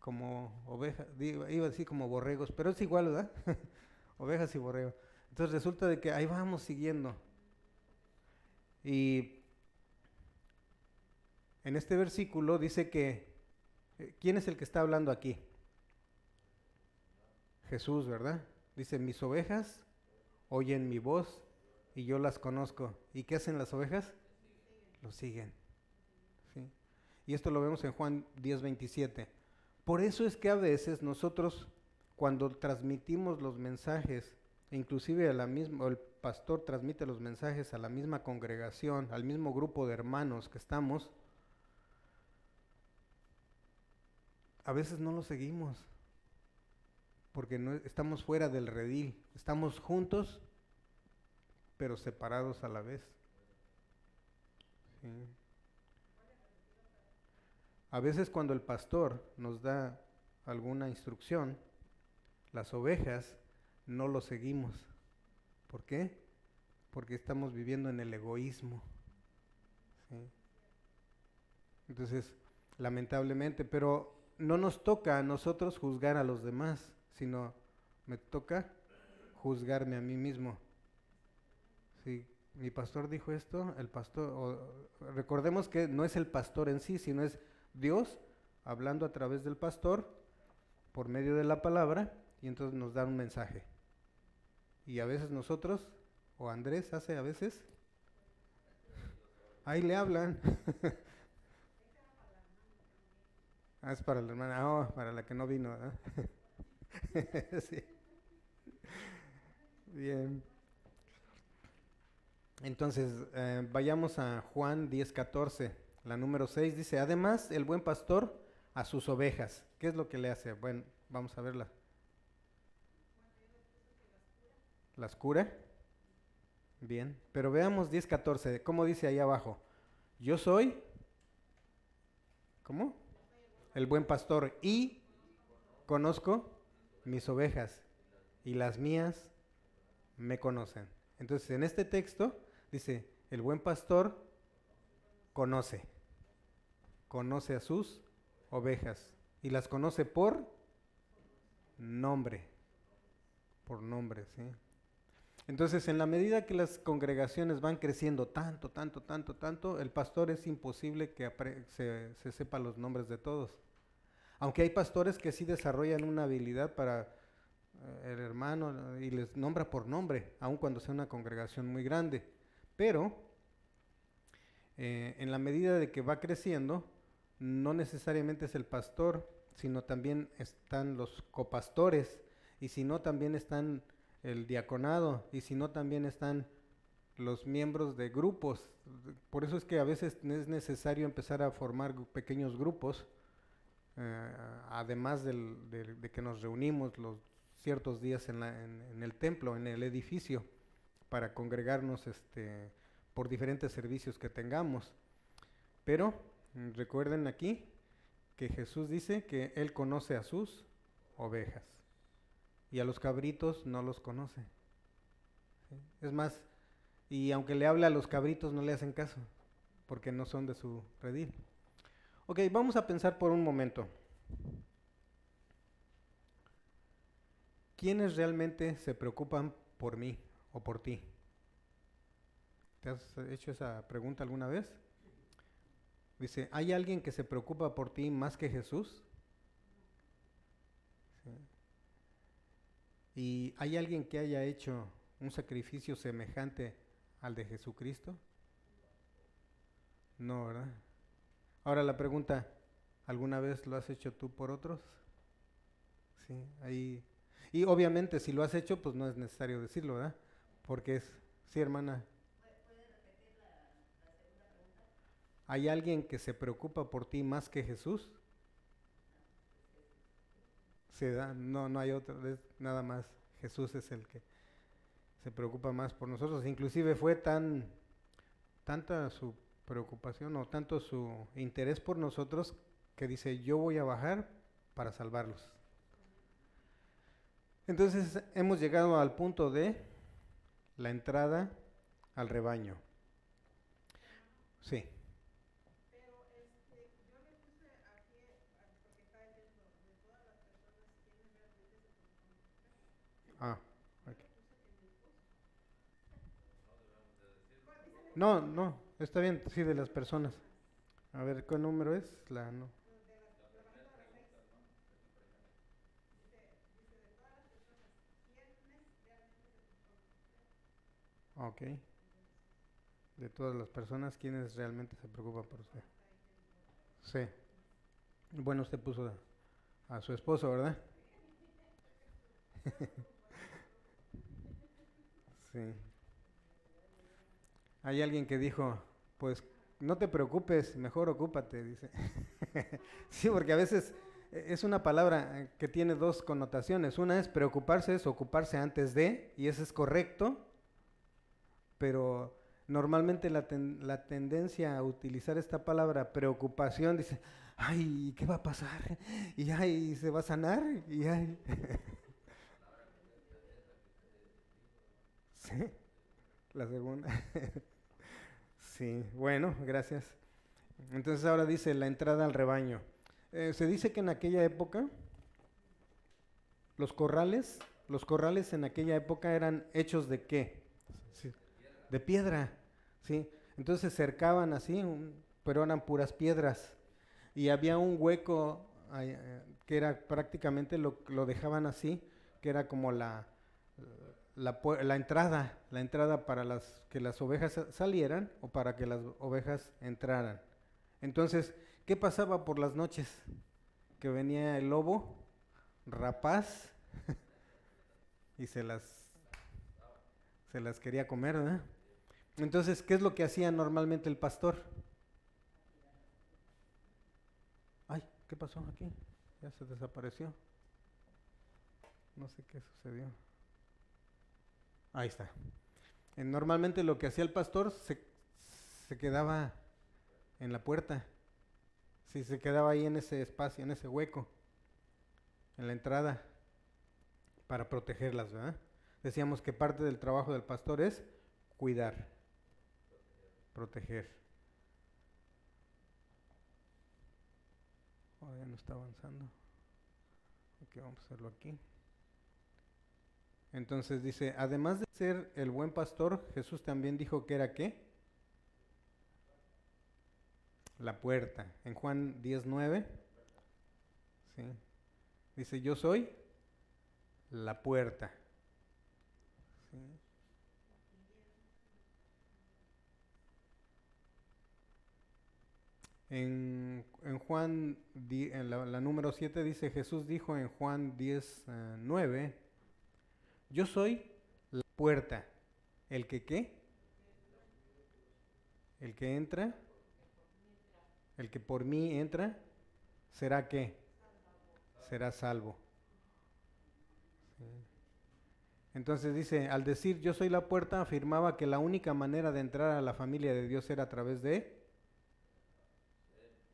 Speaker 1: como ovejas, iba a decir como borregos, pero es igual, ¿verdad? ovejas y borregos. Entonces resulta de que ahí vamos siguiendo. Y en este versículo dice que, eh, ¿quién es el que está hablando aquí? Jesús, ¿verdad? Dice, mis ovejas oyen mi voz y yo las conozco. ¿Y qué hacen las ovejas? Lo siguen. Y esto lo vemos en Juan 10:27. Por eso es que a veces nosotros, cuando transmitimos los mensajes, inclusive el pastor transmite los mensajes a la misma congregación, al mismo grupo de hermanos que estamos, a veces no lo seguimos. Porque no, estamos fuera del redil, estamos juntos, pero separados a la vez. A veces cuando el pastor nos da alguna instrucción, las ovejas no lo seguimos. ¿Por qué? Porque estamos viviendo en el egoísmo. Entonces, lamentablemente, pero no nos toca a nosotros juzgar a los demás, sino me toca juzgarme a mí mismo. Sí, mi pastor dijo esto, el pastor, recordemos que no es el pastor en sí, sino es Dios hablando a través del pastor por medio de la palabra y entonces nos da un mensaje. Y a veces nosotros, o Andrés hace a veces, ahí le hablan. ah, es para la hermana, oh, para la que no vino. sí. Bien. Entonces, eh, vayamos a Juan 10:14, la número 6, dice, además el buen pastor a sus ovejas. ¿Qué es lo que le hace? Bueno, vamos a verla. ¿Las cura? Bien, pero veamos 10:14, ¿cómo dice ahí abajo? Yo soy, ¿cómo? El buen pastor y conozco mis ovejas y las mías me conocen. Entonces, en este texto dice, el buen pastor conoce, conoce a sus ovejas y las conoce por nombre, por nombre, ¿sí? Entonces, en la medida que las congregaciones van creciendo tanto, tanto, tanto, tanto, el pastor es imposible que se, se sepa los nombres de todos. Aunque hay pastores que sí desarrollan una habilidad para eh, el hermano y les nombra por nombre, aun cuando sea una congregación muy grande. Pero eh, en la medida de que va creciendo, no necesariamente es el pastor, sino también están los copastores, y si no también están el diaconado, y si no también están los miembros de grupos. Por eso es que a veces es necesario empezar a formar pequeños grupos, eh, además de, que nos reunimos los ciertos días en, en, el templo, en el edificio, para congregarnos este, por diferentes servicios que tengamos. Pero recuerden aquí que Jesús dice que Él conoce a sus ovejas y a los cabritos no los conoce. Es más, y aunque le hable a los cabritos no le hacen caso, porque no son de su redil. Ok, vamos a pensar por un momento. ¿Quiénes realmente se preocupan por mí o por ti? ¿Te has hecho esa pregunta alguna vez? Dice, ¿hay alguien que se preocupa por ti más que Jesús? ¿Y hay alguien que haya hecho un sacrificio semejante al de Jesucristo? No, ¿verdad? Ahora la pregunta, ¿alguna vez lo has hecho tú por otros? Sí, ahí. Y obviamente si lo has hecho, pues no es necesario decirlo, ¿verdad? Porque es, sí, hermana. ¿Hay alguien que se preocupa por ti más que Jesús? Se da, no, no hay otro, es nada más. Jesús es el que se preocupa más por nosotros. Inclusive fue tan tanta su preocupación o tanto su interés por nosotros que dice, yo voy a bajar para salvarlos. Entonces hemos llegado al punto de la entrada al rebaño. Sí. Ah, No, no, está bien, sí, de las personas. A ver, ¿qué número es? La no. Ok. De todas las personas, ¿quiénes realmente se preocupan por usted? Sí. Bueno, usted puso a su esposo, ¿verdad? Sí. Hay alguien que dijo, pues no te preocupes, mejor ocúpate, dice. sí, porque a veces es una palabra que tiene dos connotaciones. Una es preocuparse, es ocuparse antes de, y eso es correcto, pero normalmente la, la, tendencia a utilizar esta palabra preocupación dice, ay, ¿qué va a pasar? Y ay, ¿se va a sanar? Y ay. sí, la segunda. sí, bueno, gracias. Entonces ahora dice la entrada al rebaño. Eh, se dice que en aquella época los corrales, los corrales en aquella época eran hechos de qué? De piedra, ¿sí? Entonces se cercaban así, pero eran puras piedras. Y había un hueco eh, que era prácticamente lo, lo, dejaban así, que era como la, la, la, entrada, la entrada para las, que las ovejas salieran o para que las ovejas entraran. Entonces, ¿qué pasaba por las noches? Que venía el lobo, rapaz, y se las, se las quería comer. Entonces, ¿qué es lo que hacía normalmente el pastor? Ay, ¿qué pasó aquí? Ya se desapareció. No sé qué sucedió. Ahí está. Normalmente lo que hacía el pastor se, se quedaba en la puerta. Si se quedaba ahí en ese espacio, en ese hueco, en la entrada, para protegerlas, ¿verdad? Decíamos que parte del trabajo del pastor es cuidar, proteger. Oh, ya no está avanzando. Ok, vamos a hacerlo aquí. Entonces dice, además de ser el buen pastor, Jesús también dijo que era qué? la puerta. En Juan 19, ¿sí? dice, yo soy la puerta. En, en, Juan, en la, número 7 dice, Jesús dijo en Juan 10, 9, eh, yo soy la puerta. ¿El que qué? El que entra el que por mí entra, ¿será qué? Será salvo. Entonces dice, al decir yo soy la puerta, afirmaba que la única manera de entrar a la familia de Dios era a través de,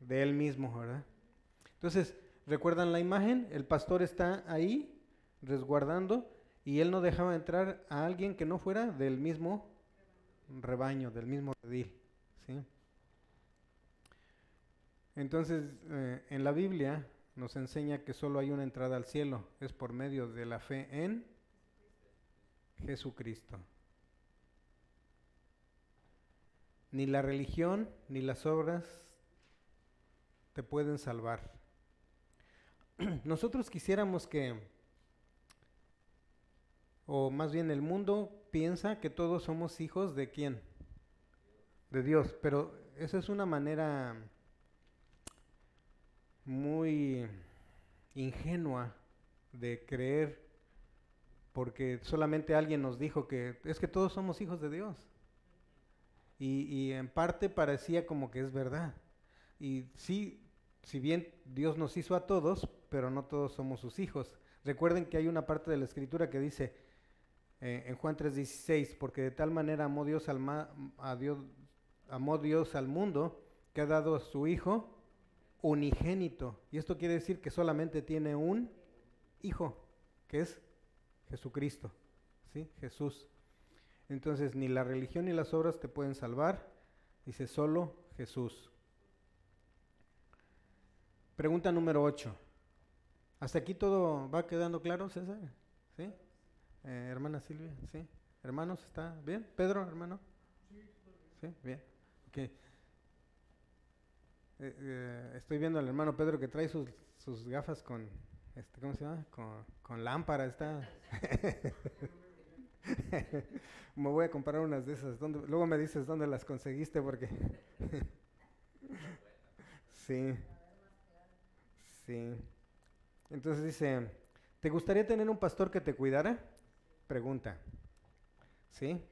Speaker 1: de Él mismo, ¿verdad? Entonces, ¿recuerdan la imagen? El pastor está ahí resguardando y él no dejaba entrar a alguien que no fuera del mismo rebaño, del mismo redil, ¿sí? Entonces, eh, en la Biblia nos enseña que solo hay una entrada al cielo, es por medio de la fe en Jesucristo. Ni la religión ni las obras te pueden salvar. Nosotros quisiéramos que, o más bien el mundo piensa que todos somos hijos de quién? De Dios, pero esa es una manera muy ingenua de creer porque solamente alguien nos dijo que es que todos somos hijos de Dios. Y, en parte parecía como que es verdad. Y sí, si bien Dios nos hizo a todos, pero no todos somos sus hijos. Recuerden que hay una parte de la escritura que dice eh, en Juan 3:16, porque de tal manera amó Dios, al a Dios, amó Dios al mundo que ha dado a su Hijo unigénito. Y esto quiere decir que solamente tiene un hijo, que es Jesucristo. ¿Sí? Jesús. Entonces, ni la religión ni las obras te pueden salvar. Dice solo Jesús. Pregunta número 8. ¿Hasta aquí todo va quedando claro, César? ¿Sí? Eh, hermana Silvia, ¿sí? Hermanos, ¿está bien? Pedro, hermano. Sí, bien. Okay. Eh, eh, estoy viendo al hermano Pedro que trae sus, sus gafas con, este, ¿cómo se llama? Con, con lámpara, está. me voy a comprar unas de esas. Luego me dices dónde las conseguiste porque... sí. Sí. Entonces dice, ¿te gustaría tener un pastor que te cuidara? Pregunta. ¿Sí?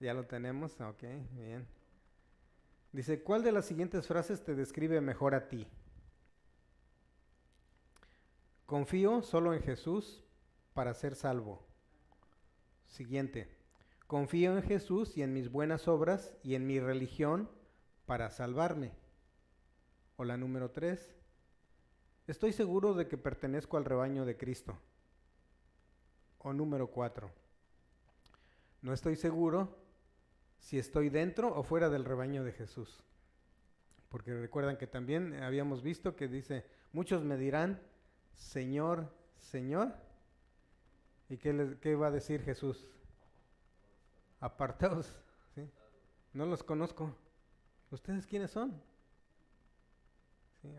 Speaker 1: Ya lo tenemos, ok, bien. Dice, ¿cuál de las siguientes frases te describe mejor a ti? confío solo en Jesús para ser salvo. Siguiente, confío en Jesús y en mis buenas obras y en mi religión para salvarme. O la número tres, estoy seguro de que pertenezco al rebaño de Cristo. O número cuatro, no estoy seguro si estoy dentro o fuera del rebaño de Jesús. Porque recuerdan que también habíamos visto que dice, muchos me dirán, Señor, Señor. ¿Y qué, qué va a decir Jesús? Apartaos, ¿sí? no los conozco. ¿Ustedes quiénes son?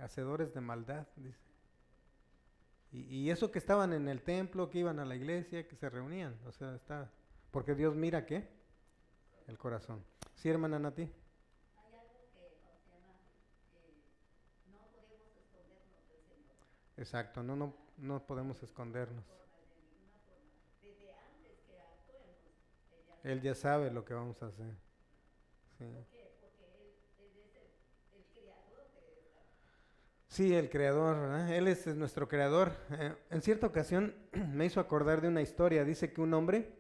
Speaker 1: Hacedores de maldad, dice. Y, y, eso que estaban en el templo, que iban a la iglesia, que se reunían, o sea, está, porque Dios mira qué? El corazón. Sí, hermana Nati.
Speaker 2: Hay algo que, se llama, no podemos escondernos del Señor.
Speaker 1: Exacto, no, no, no podemos escondernos.
Speaker 2: Él ya
Speaker 1: sabe lo que vamos a hacer. Sí.
Speaker 2: ¿Por qué? Porque Él, él es el, el creador de esta.
Speaker 1: Sí, el creador. Él es nuestro creador. Eh, en cierta ocasión me hizo acordar de una historia. Dice que un hombre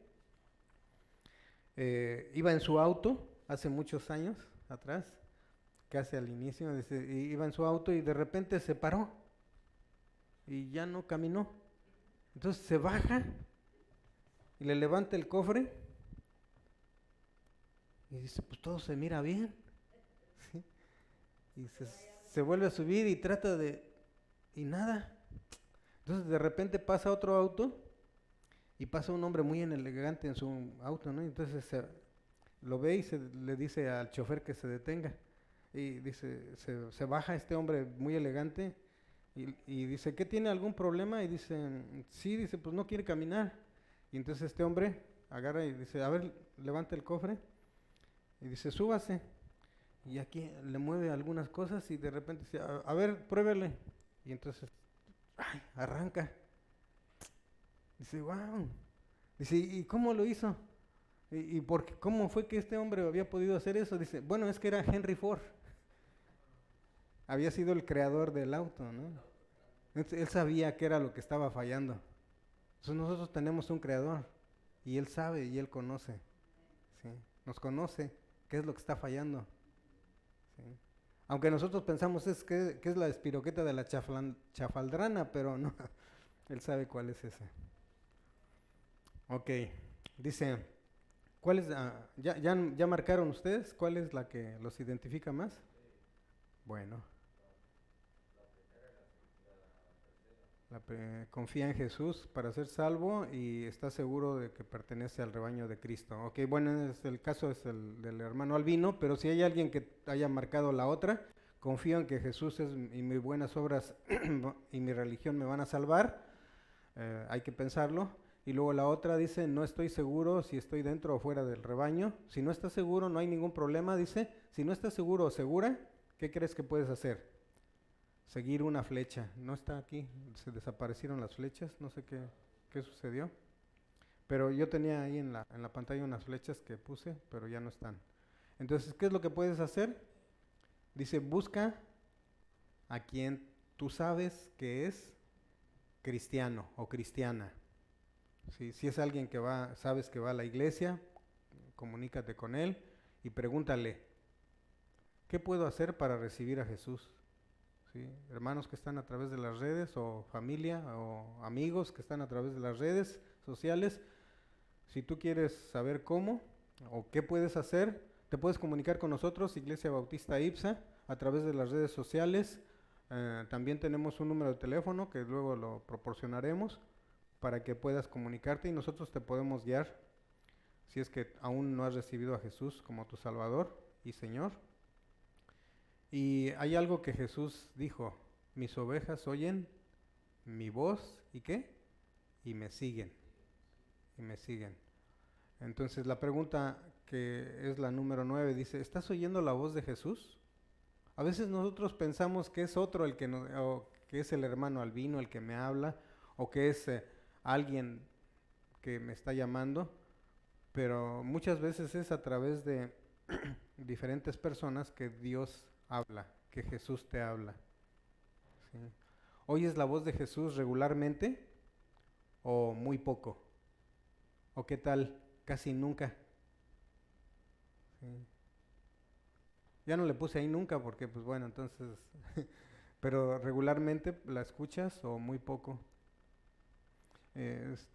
Speaker 1: eh, iba en su auto hace muchos años atrás, casi al inicio, dice, iba en su auto y de repente se paró y ya no caminó. Entonces se baja y le levanta el cofre y dice, pues todo se mira bien. ¿Sí? Y se, se vuelve a subir y trata de... y nada. Entonces de repente pasa otro auto y pasa un hombre muy elegante en su auto, ¿no? Entonces se- lo ve y se, le dice al chofer que se detenga. Y dice, se, se baja este hombre muy elegante y, y dice, ¿qué tiene algún problema? Y dice, sí, dice, pues no quiere caminar. Y entonces este hombre agarra y dice, a ver, levanta el cofre y dice, súbase. Y aquí le mueve algunas cosas y de repente dice, a, ver, pruébele. Y entonces, ay, arranca. Dice, wow. Dice, ¿y cómo lo hizo? ¿Y, y por cómo fue que este hombre había podido hacer eso? Dice, bueno, es que era Henry Ford. Había sido el creador del auto, ¿no? Él sabía qué era lo que estaba fallando. Entonces nosotros tenemos un creador y él sabe y él conoce. ¿sí? Nos conoce qué es lo que está fallando. Aunque nosotros pensamos es que, que es la espiroqueta de la chafaldrana, pero no, él sabe cuál es ese. Ok, dice, ¿cuál es, ah, ya, ya, ya marcaron ustedes cuál es la que los identifica más? Bueno. La confía en Jesús para ser salvo y está seguro de que pertenece al rebaño de Cristo. Ok, bueno, es el caso es el del hermano Albino, pero si hay alguien que haya marcado la otra, confío en que Jesús es, y mis buenas obras y mi religión me van a salvar, eh, hay que pensarlo. Y luego la otra dice, no estoy seguro si estoy dentro o fuera del rebaño. Si no estás seguro, no hay ningún problema, dice. Si no estás seguro o segura, ¿qué crees que puedes hacer? Seguir una flecha. No está aquí, se desaparecieron las flechas, no sé qué, qué sucedió. Pero yo tenía ahí en la, en la pantalla unas flechas que puse, pero ya no están. Entonces, ¿qué es lo que puedes hacer? Dice, busca a quien tú sabes que es cristiano o cristiana. Si, si es alguien que va, sabes que va a la iglesia, comunícate con él y pregúntale, ¿qué puedo hacer para recibir a Jesús? Hermanos que están a través de las redes o familia o amigos que están a través de las redes sociales, si tú quieres saber cómo o qué puedes hacer, te puedes comunicar con nosotros, Iglesia Bautista IPSA, a través de las redes sociales. Eh, también tenemos un número de teléfono que luego lo proporcionaremos para que puedas comunicarte y nosotros te podemos guiar si es que aún no has recibido a Jesús como tu Salvador y Señor. Y hay algo que Jesús dijo, mis ovejas oyen mi voz y qué? Y me siguen. Y me siguen. Entonces la pregunta que es la número nueve dice, ¿estás oyendo la voz de Jesús? A veces nosotros pensamos que es otro el que nos, o que es el hermano albino el que me habla, o que es eh, alguien que me está llamando, pero muchas veces es a través de diferentes personas que Dios habla, que Jesús te habla. ¿Oyes la voz de Jesús regularmente o muy poco? ¿O qué tal? Casi nunca. Ya no le puse ahí nunca porque, pues bueno, entonces, pero regularmente la escuchas o muy poco.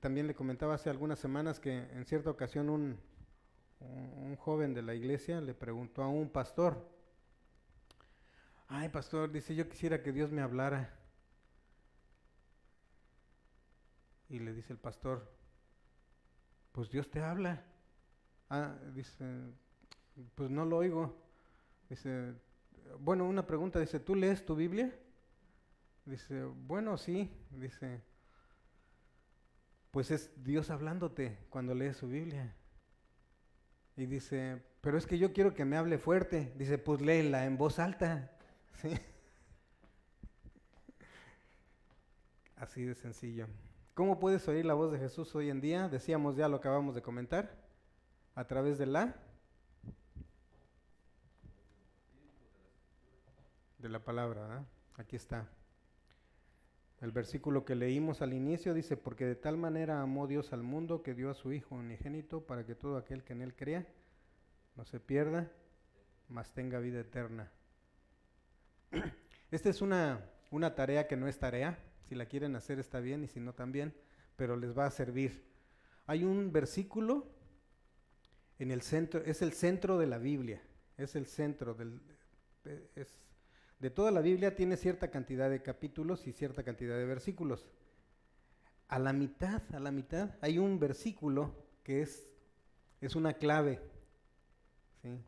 Speaker 1: También le comentaba hace algunas semanas que en cierta ocasión un, un, joven de la iglesia le preguntó a un pastor, ay pastor, dice yo quisiera que Dios me hablara. Y le dice el pastor, pues Dios te habla. Ah, dice, pues no lo oigo. Dice, bueno, una pregunta, dice, ¿tú lees tu Biblia? Dice, bueno, sí, dice, pues es Dios hablándote cuando lees su Biblia. Y dice, pero es que yo quiero que me hable fuerte. Dice, pues léela en voz alta. ¿Sí? Así de sencillo. ¿Cómo puedes oír la voz de Jesús hoy en día? Decíamos ya, lo acabamos de comentar. A través de la de la palabra. Aquí está. El versículo que leímos al inicio dice, porque de tal manera amó Dios al mundo que dio a su Hijo unigénito para que todo aquel que en él crea no se pierda, mas tenga vida eterna. Esta es una, una tarea que no es tarea, si la quieren hacer está bien y si no también, pero les va a servir. Hay un versículo en el centro, es el centro de la Biblia, es el centro del, de toda la Biblia tiene cierta cantidad de capítulos y cierta cantidad de versículos. A la mitad, a la mitad, hay un versículo que es, es una clave. ¿sí?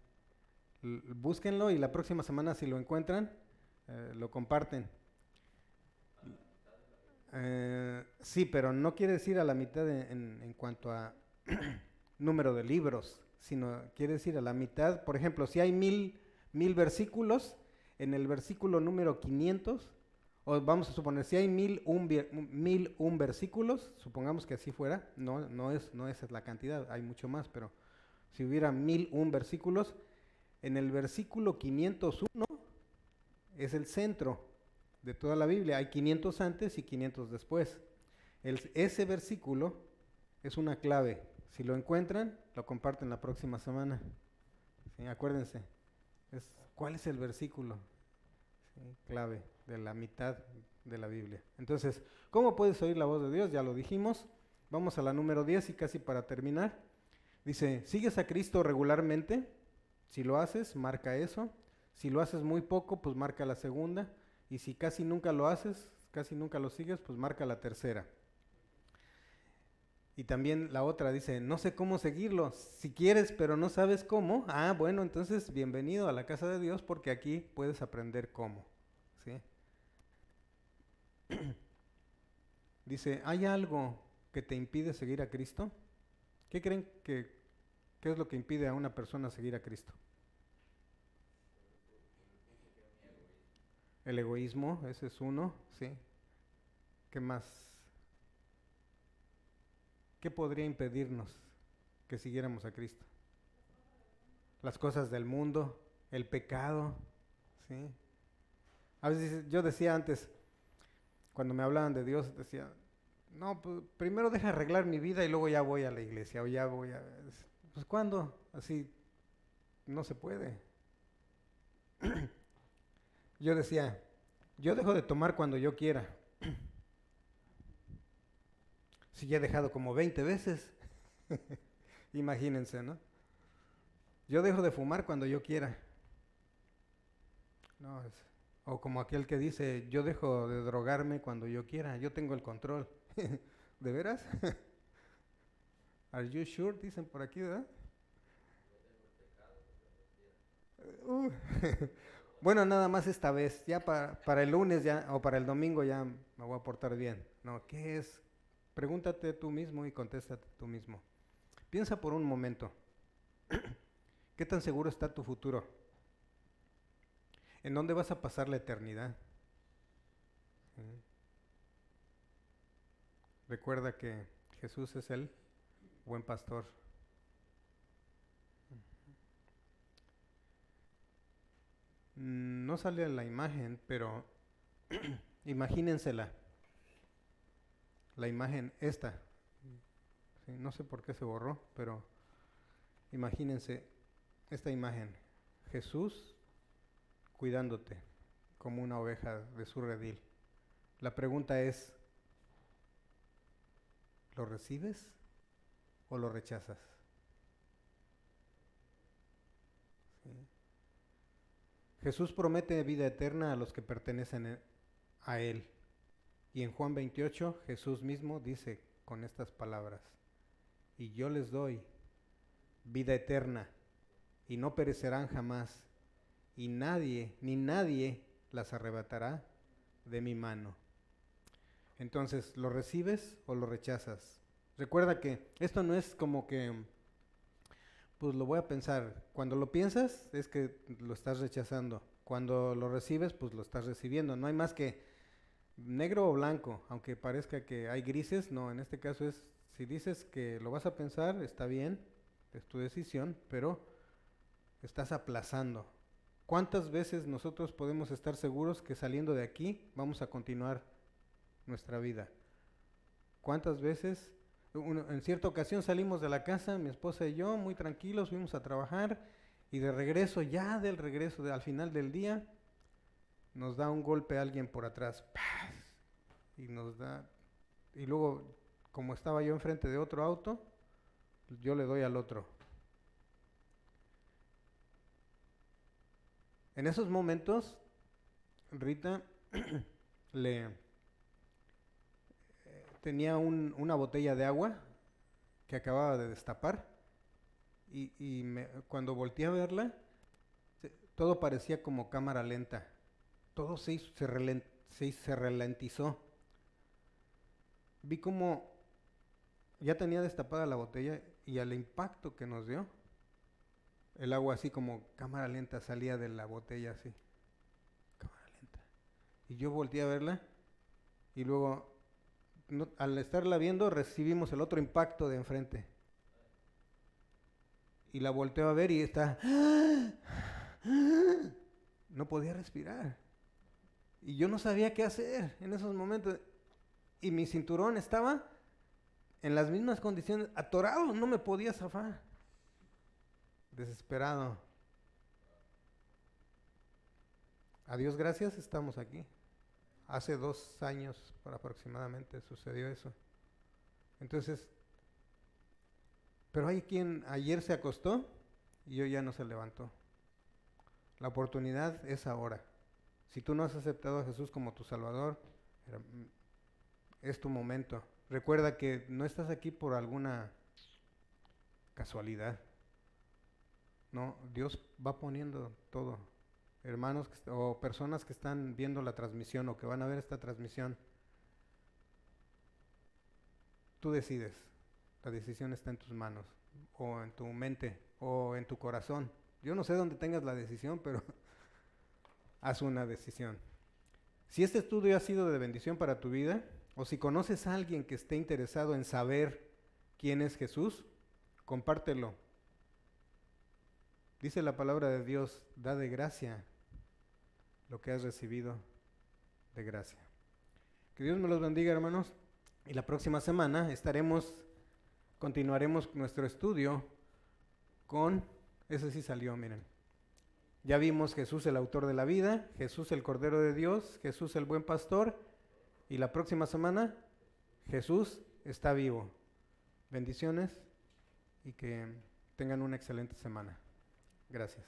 Speaker 1: Búsquenlo y la próxima semana si lo encuentran, eh, lo comparten. Eh, sí, pero no quiere decir a la mitad en, en cuanto a número de libros, sino quiere decir a la mitad, por ejemplo, si hay mil, mil versículos, en el versículo número 500, o vamos a suponer, si hay mil un, mil un versículos, supongamos que así fuera, no, no, es, no es la cantidad, hay mucho más, pero si hubiera mil un versículos, en el versículo 501 es el centro de toda la Biblia, hay 500 antes y 500 después. Ese versículo es una clave, si lo encuentran, lo comparten la próxima semana. Acuérdense. Es, ¿Cuál es el versículo clave de la mitad de la Biblia? Entonces, ¿cómo puedes oír la voz de Dios? Ya lo dijimos. Vamos a la número 10 y casi para terminar. Dice, ¿sigues a Cristo regularmente? Si lo haces, marca eso. Si lo haces muy poco, pues marca la segunda. Y si casi nunca lo haces, casi nunca lo sigues, pues marca la tercera. Y también la otra dice, no sé cómo seguirlo. Si quieres, pero no sabes cómo, ah, bueno, entonces bienvenido a la casa de Dios porque aquí puedes aprender cómo. ¿sí? dice, ¿hay algo que te impide seguir a Cristo? ¿Qué creen que qué es lo que impide a una persona seguir a Cristo? El egoísmo, ese es uno, ¿sí? ¿Qué más? ¿qué podría impedirnos que siguiéramos a Cristo? Las cosas del mundo, el pecado, ¿sí? A veces yo decía antes, cuando me hablaban de Dios, decía, no, pues primero deja arreglar mi vida y luego ya voy a la iglesia o ya voy a... Pues ¿cuándo? Así no se puede. yo decía, yo dejo de tomar cuando yo quiera. Si ya he dejado como 20 veces. Imagínense, ¿no? Yo dejo de fumar cuando yo quiera. No, o como aquel que dice, yo dejo de drogarme cuando yo quiera, yo tengo el control. ¿De veras? ¿Are you sure? Dicen por aquí, ¿verdad? Uh. Bueno, nada más esta vez, ya para, para el lunes ya, o para el domingo ya me voy a portar bien. No, ¿qué es? Pregúntate tú mismo y contéstate tú mismo. Piensa por un momento. ¿Qué tan seguro está tu futuro? ¿En dónde vas a pasar la eternidad? ¿Mm? Recuerda que Jesús es el buen pastor. No sale la imagen, pero imagínensela. La imagen esta. No sé por qué se borró, pero imagínense esta imagen. Jesús cuidándote como una oveja de su redil. La pregunta es, ¿lo recibes o lo rechazas? Sí. Jesús promete vida eterna a los que pertenecen a Él. Y en Juan 28 Jesús mismo dice con estas palabras, y yo les doy vida eterna, y no perecerán jamás, y nadie, ni nadie las arrebatará de mi mano. Entonces, ¿lo recibes o lo rechazas? Recuerda que esto no es como que, pues lo voy a pensar. Cuando lo piensas es que lo estás rechazando. Cuando lo recibes, pues lo estás recibiendo. No hay más que negro o blanco, aunque parezca que hay grises. No, en este caso es, si dices que lo vas a pensar, está bien, es tu decisión, pero estás aplazando. ¿Cuántas veces nosotros podemos estar seguros que saliendo de aquí vamos a continuar nuestra vida? ¿Cuántas veces? En cierta ocasión salimos de la casa, mi esposa y yo, muy tranquilos, fuimos a trabajar y de regreso, ya del regreso, al final del día, nos da un golpe alguien por atrás. Y nos da... Y luego, como estaba yo enfrente de otro auto, yo le doy al otro. En esos momentos, Rita le tenía una botella de agua que acababa de destapar y, cuando volteé a verla, todo parecía como cámara lenta. Todo se, se, se ralentizó. Vi como ya tenía destapada la botella y al impacto que nos dio, el agua así como cámara lenta salía de la botella así. Cámara lenta. Y yo volteé a verla y luego al estarla viendo recibimos el otro impacto de enfrente. Y la volteo a ver y está... No podía respirar. Y yo no sabía qué hacer en esos momentos. Y mi cinturón estaba en las mismas condiciones, atorado, no me podía zafar desesperado. A Dios gracias, estamos aquí. Hace dos años aproximadamente sucedió eso. Entonces, pero hay quien ayer se acostó y hoy ya no se levantó. La oportunidad es ahora. Si tú no has aceptado a Jesús como tu Salvador, es tu momento. Recuerda que no estás aquí por alguna casualidad. No, Dios va poniendo todo. Hermanos o personas que están viendo la transmisión o que van a ver esta transmisión, tú decides. La decisión está en tus manos, o en tu mente, o en tu corazón. Yo no sé dónde tengas la decisión, pero haz una decisión. Si este estudio ha sido de bendición para tu vida, o si conoces a alguien que esté interesado en saber quién es Jesús, compártelo Dice la palabra de Dios, da de gracia lo que has recibido de gracia. Que Dios me los bendiga, hermanos. Y la próxima semana estaremos, continuaremos nuestro estudio con, ese sí salió, miren. Ya vimos Jesús el autor de la vida, Jesús el Cordero de Dios, Jesús el buen pastor. Y la próxima semana, Jesús está vivo. Bendiciones y que tengan una excelente semana. Gracias.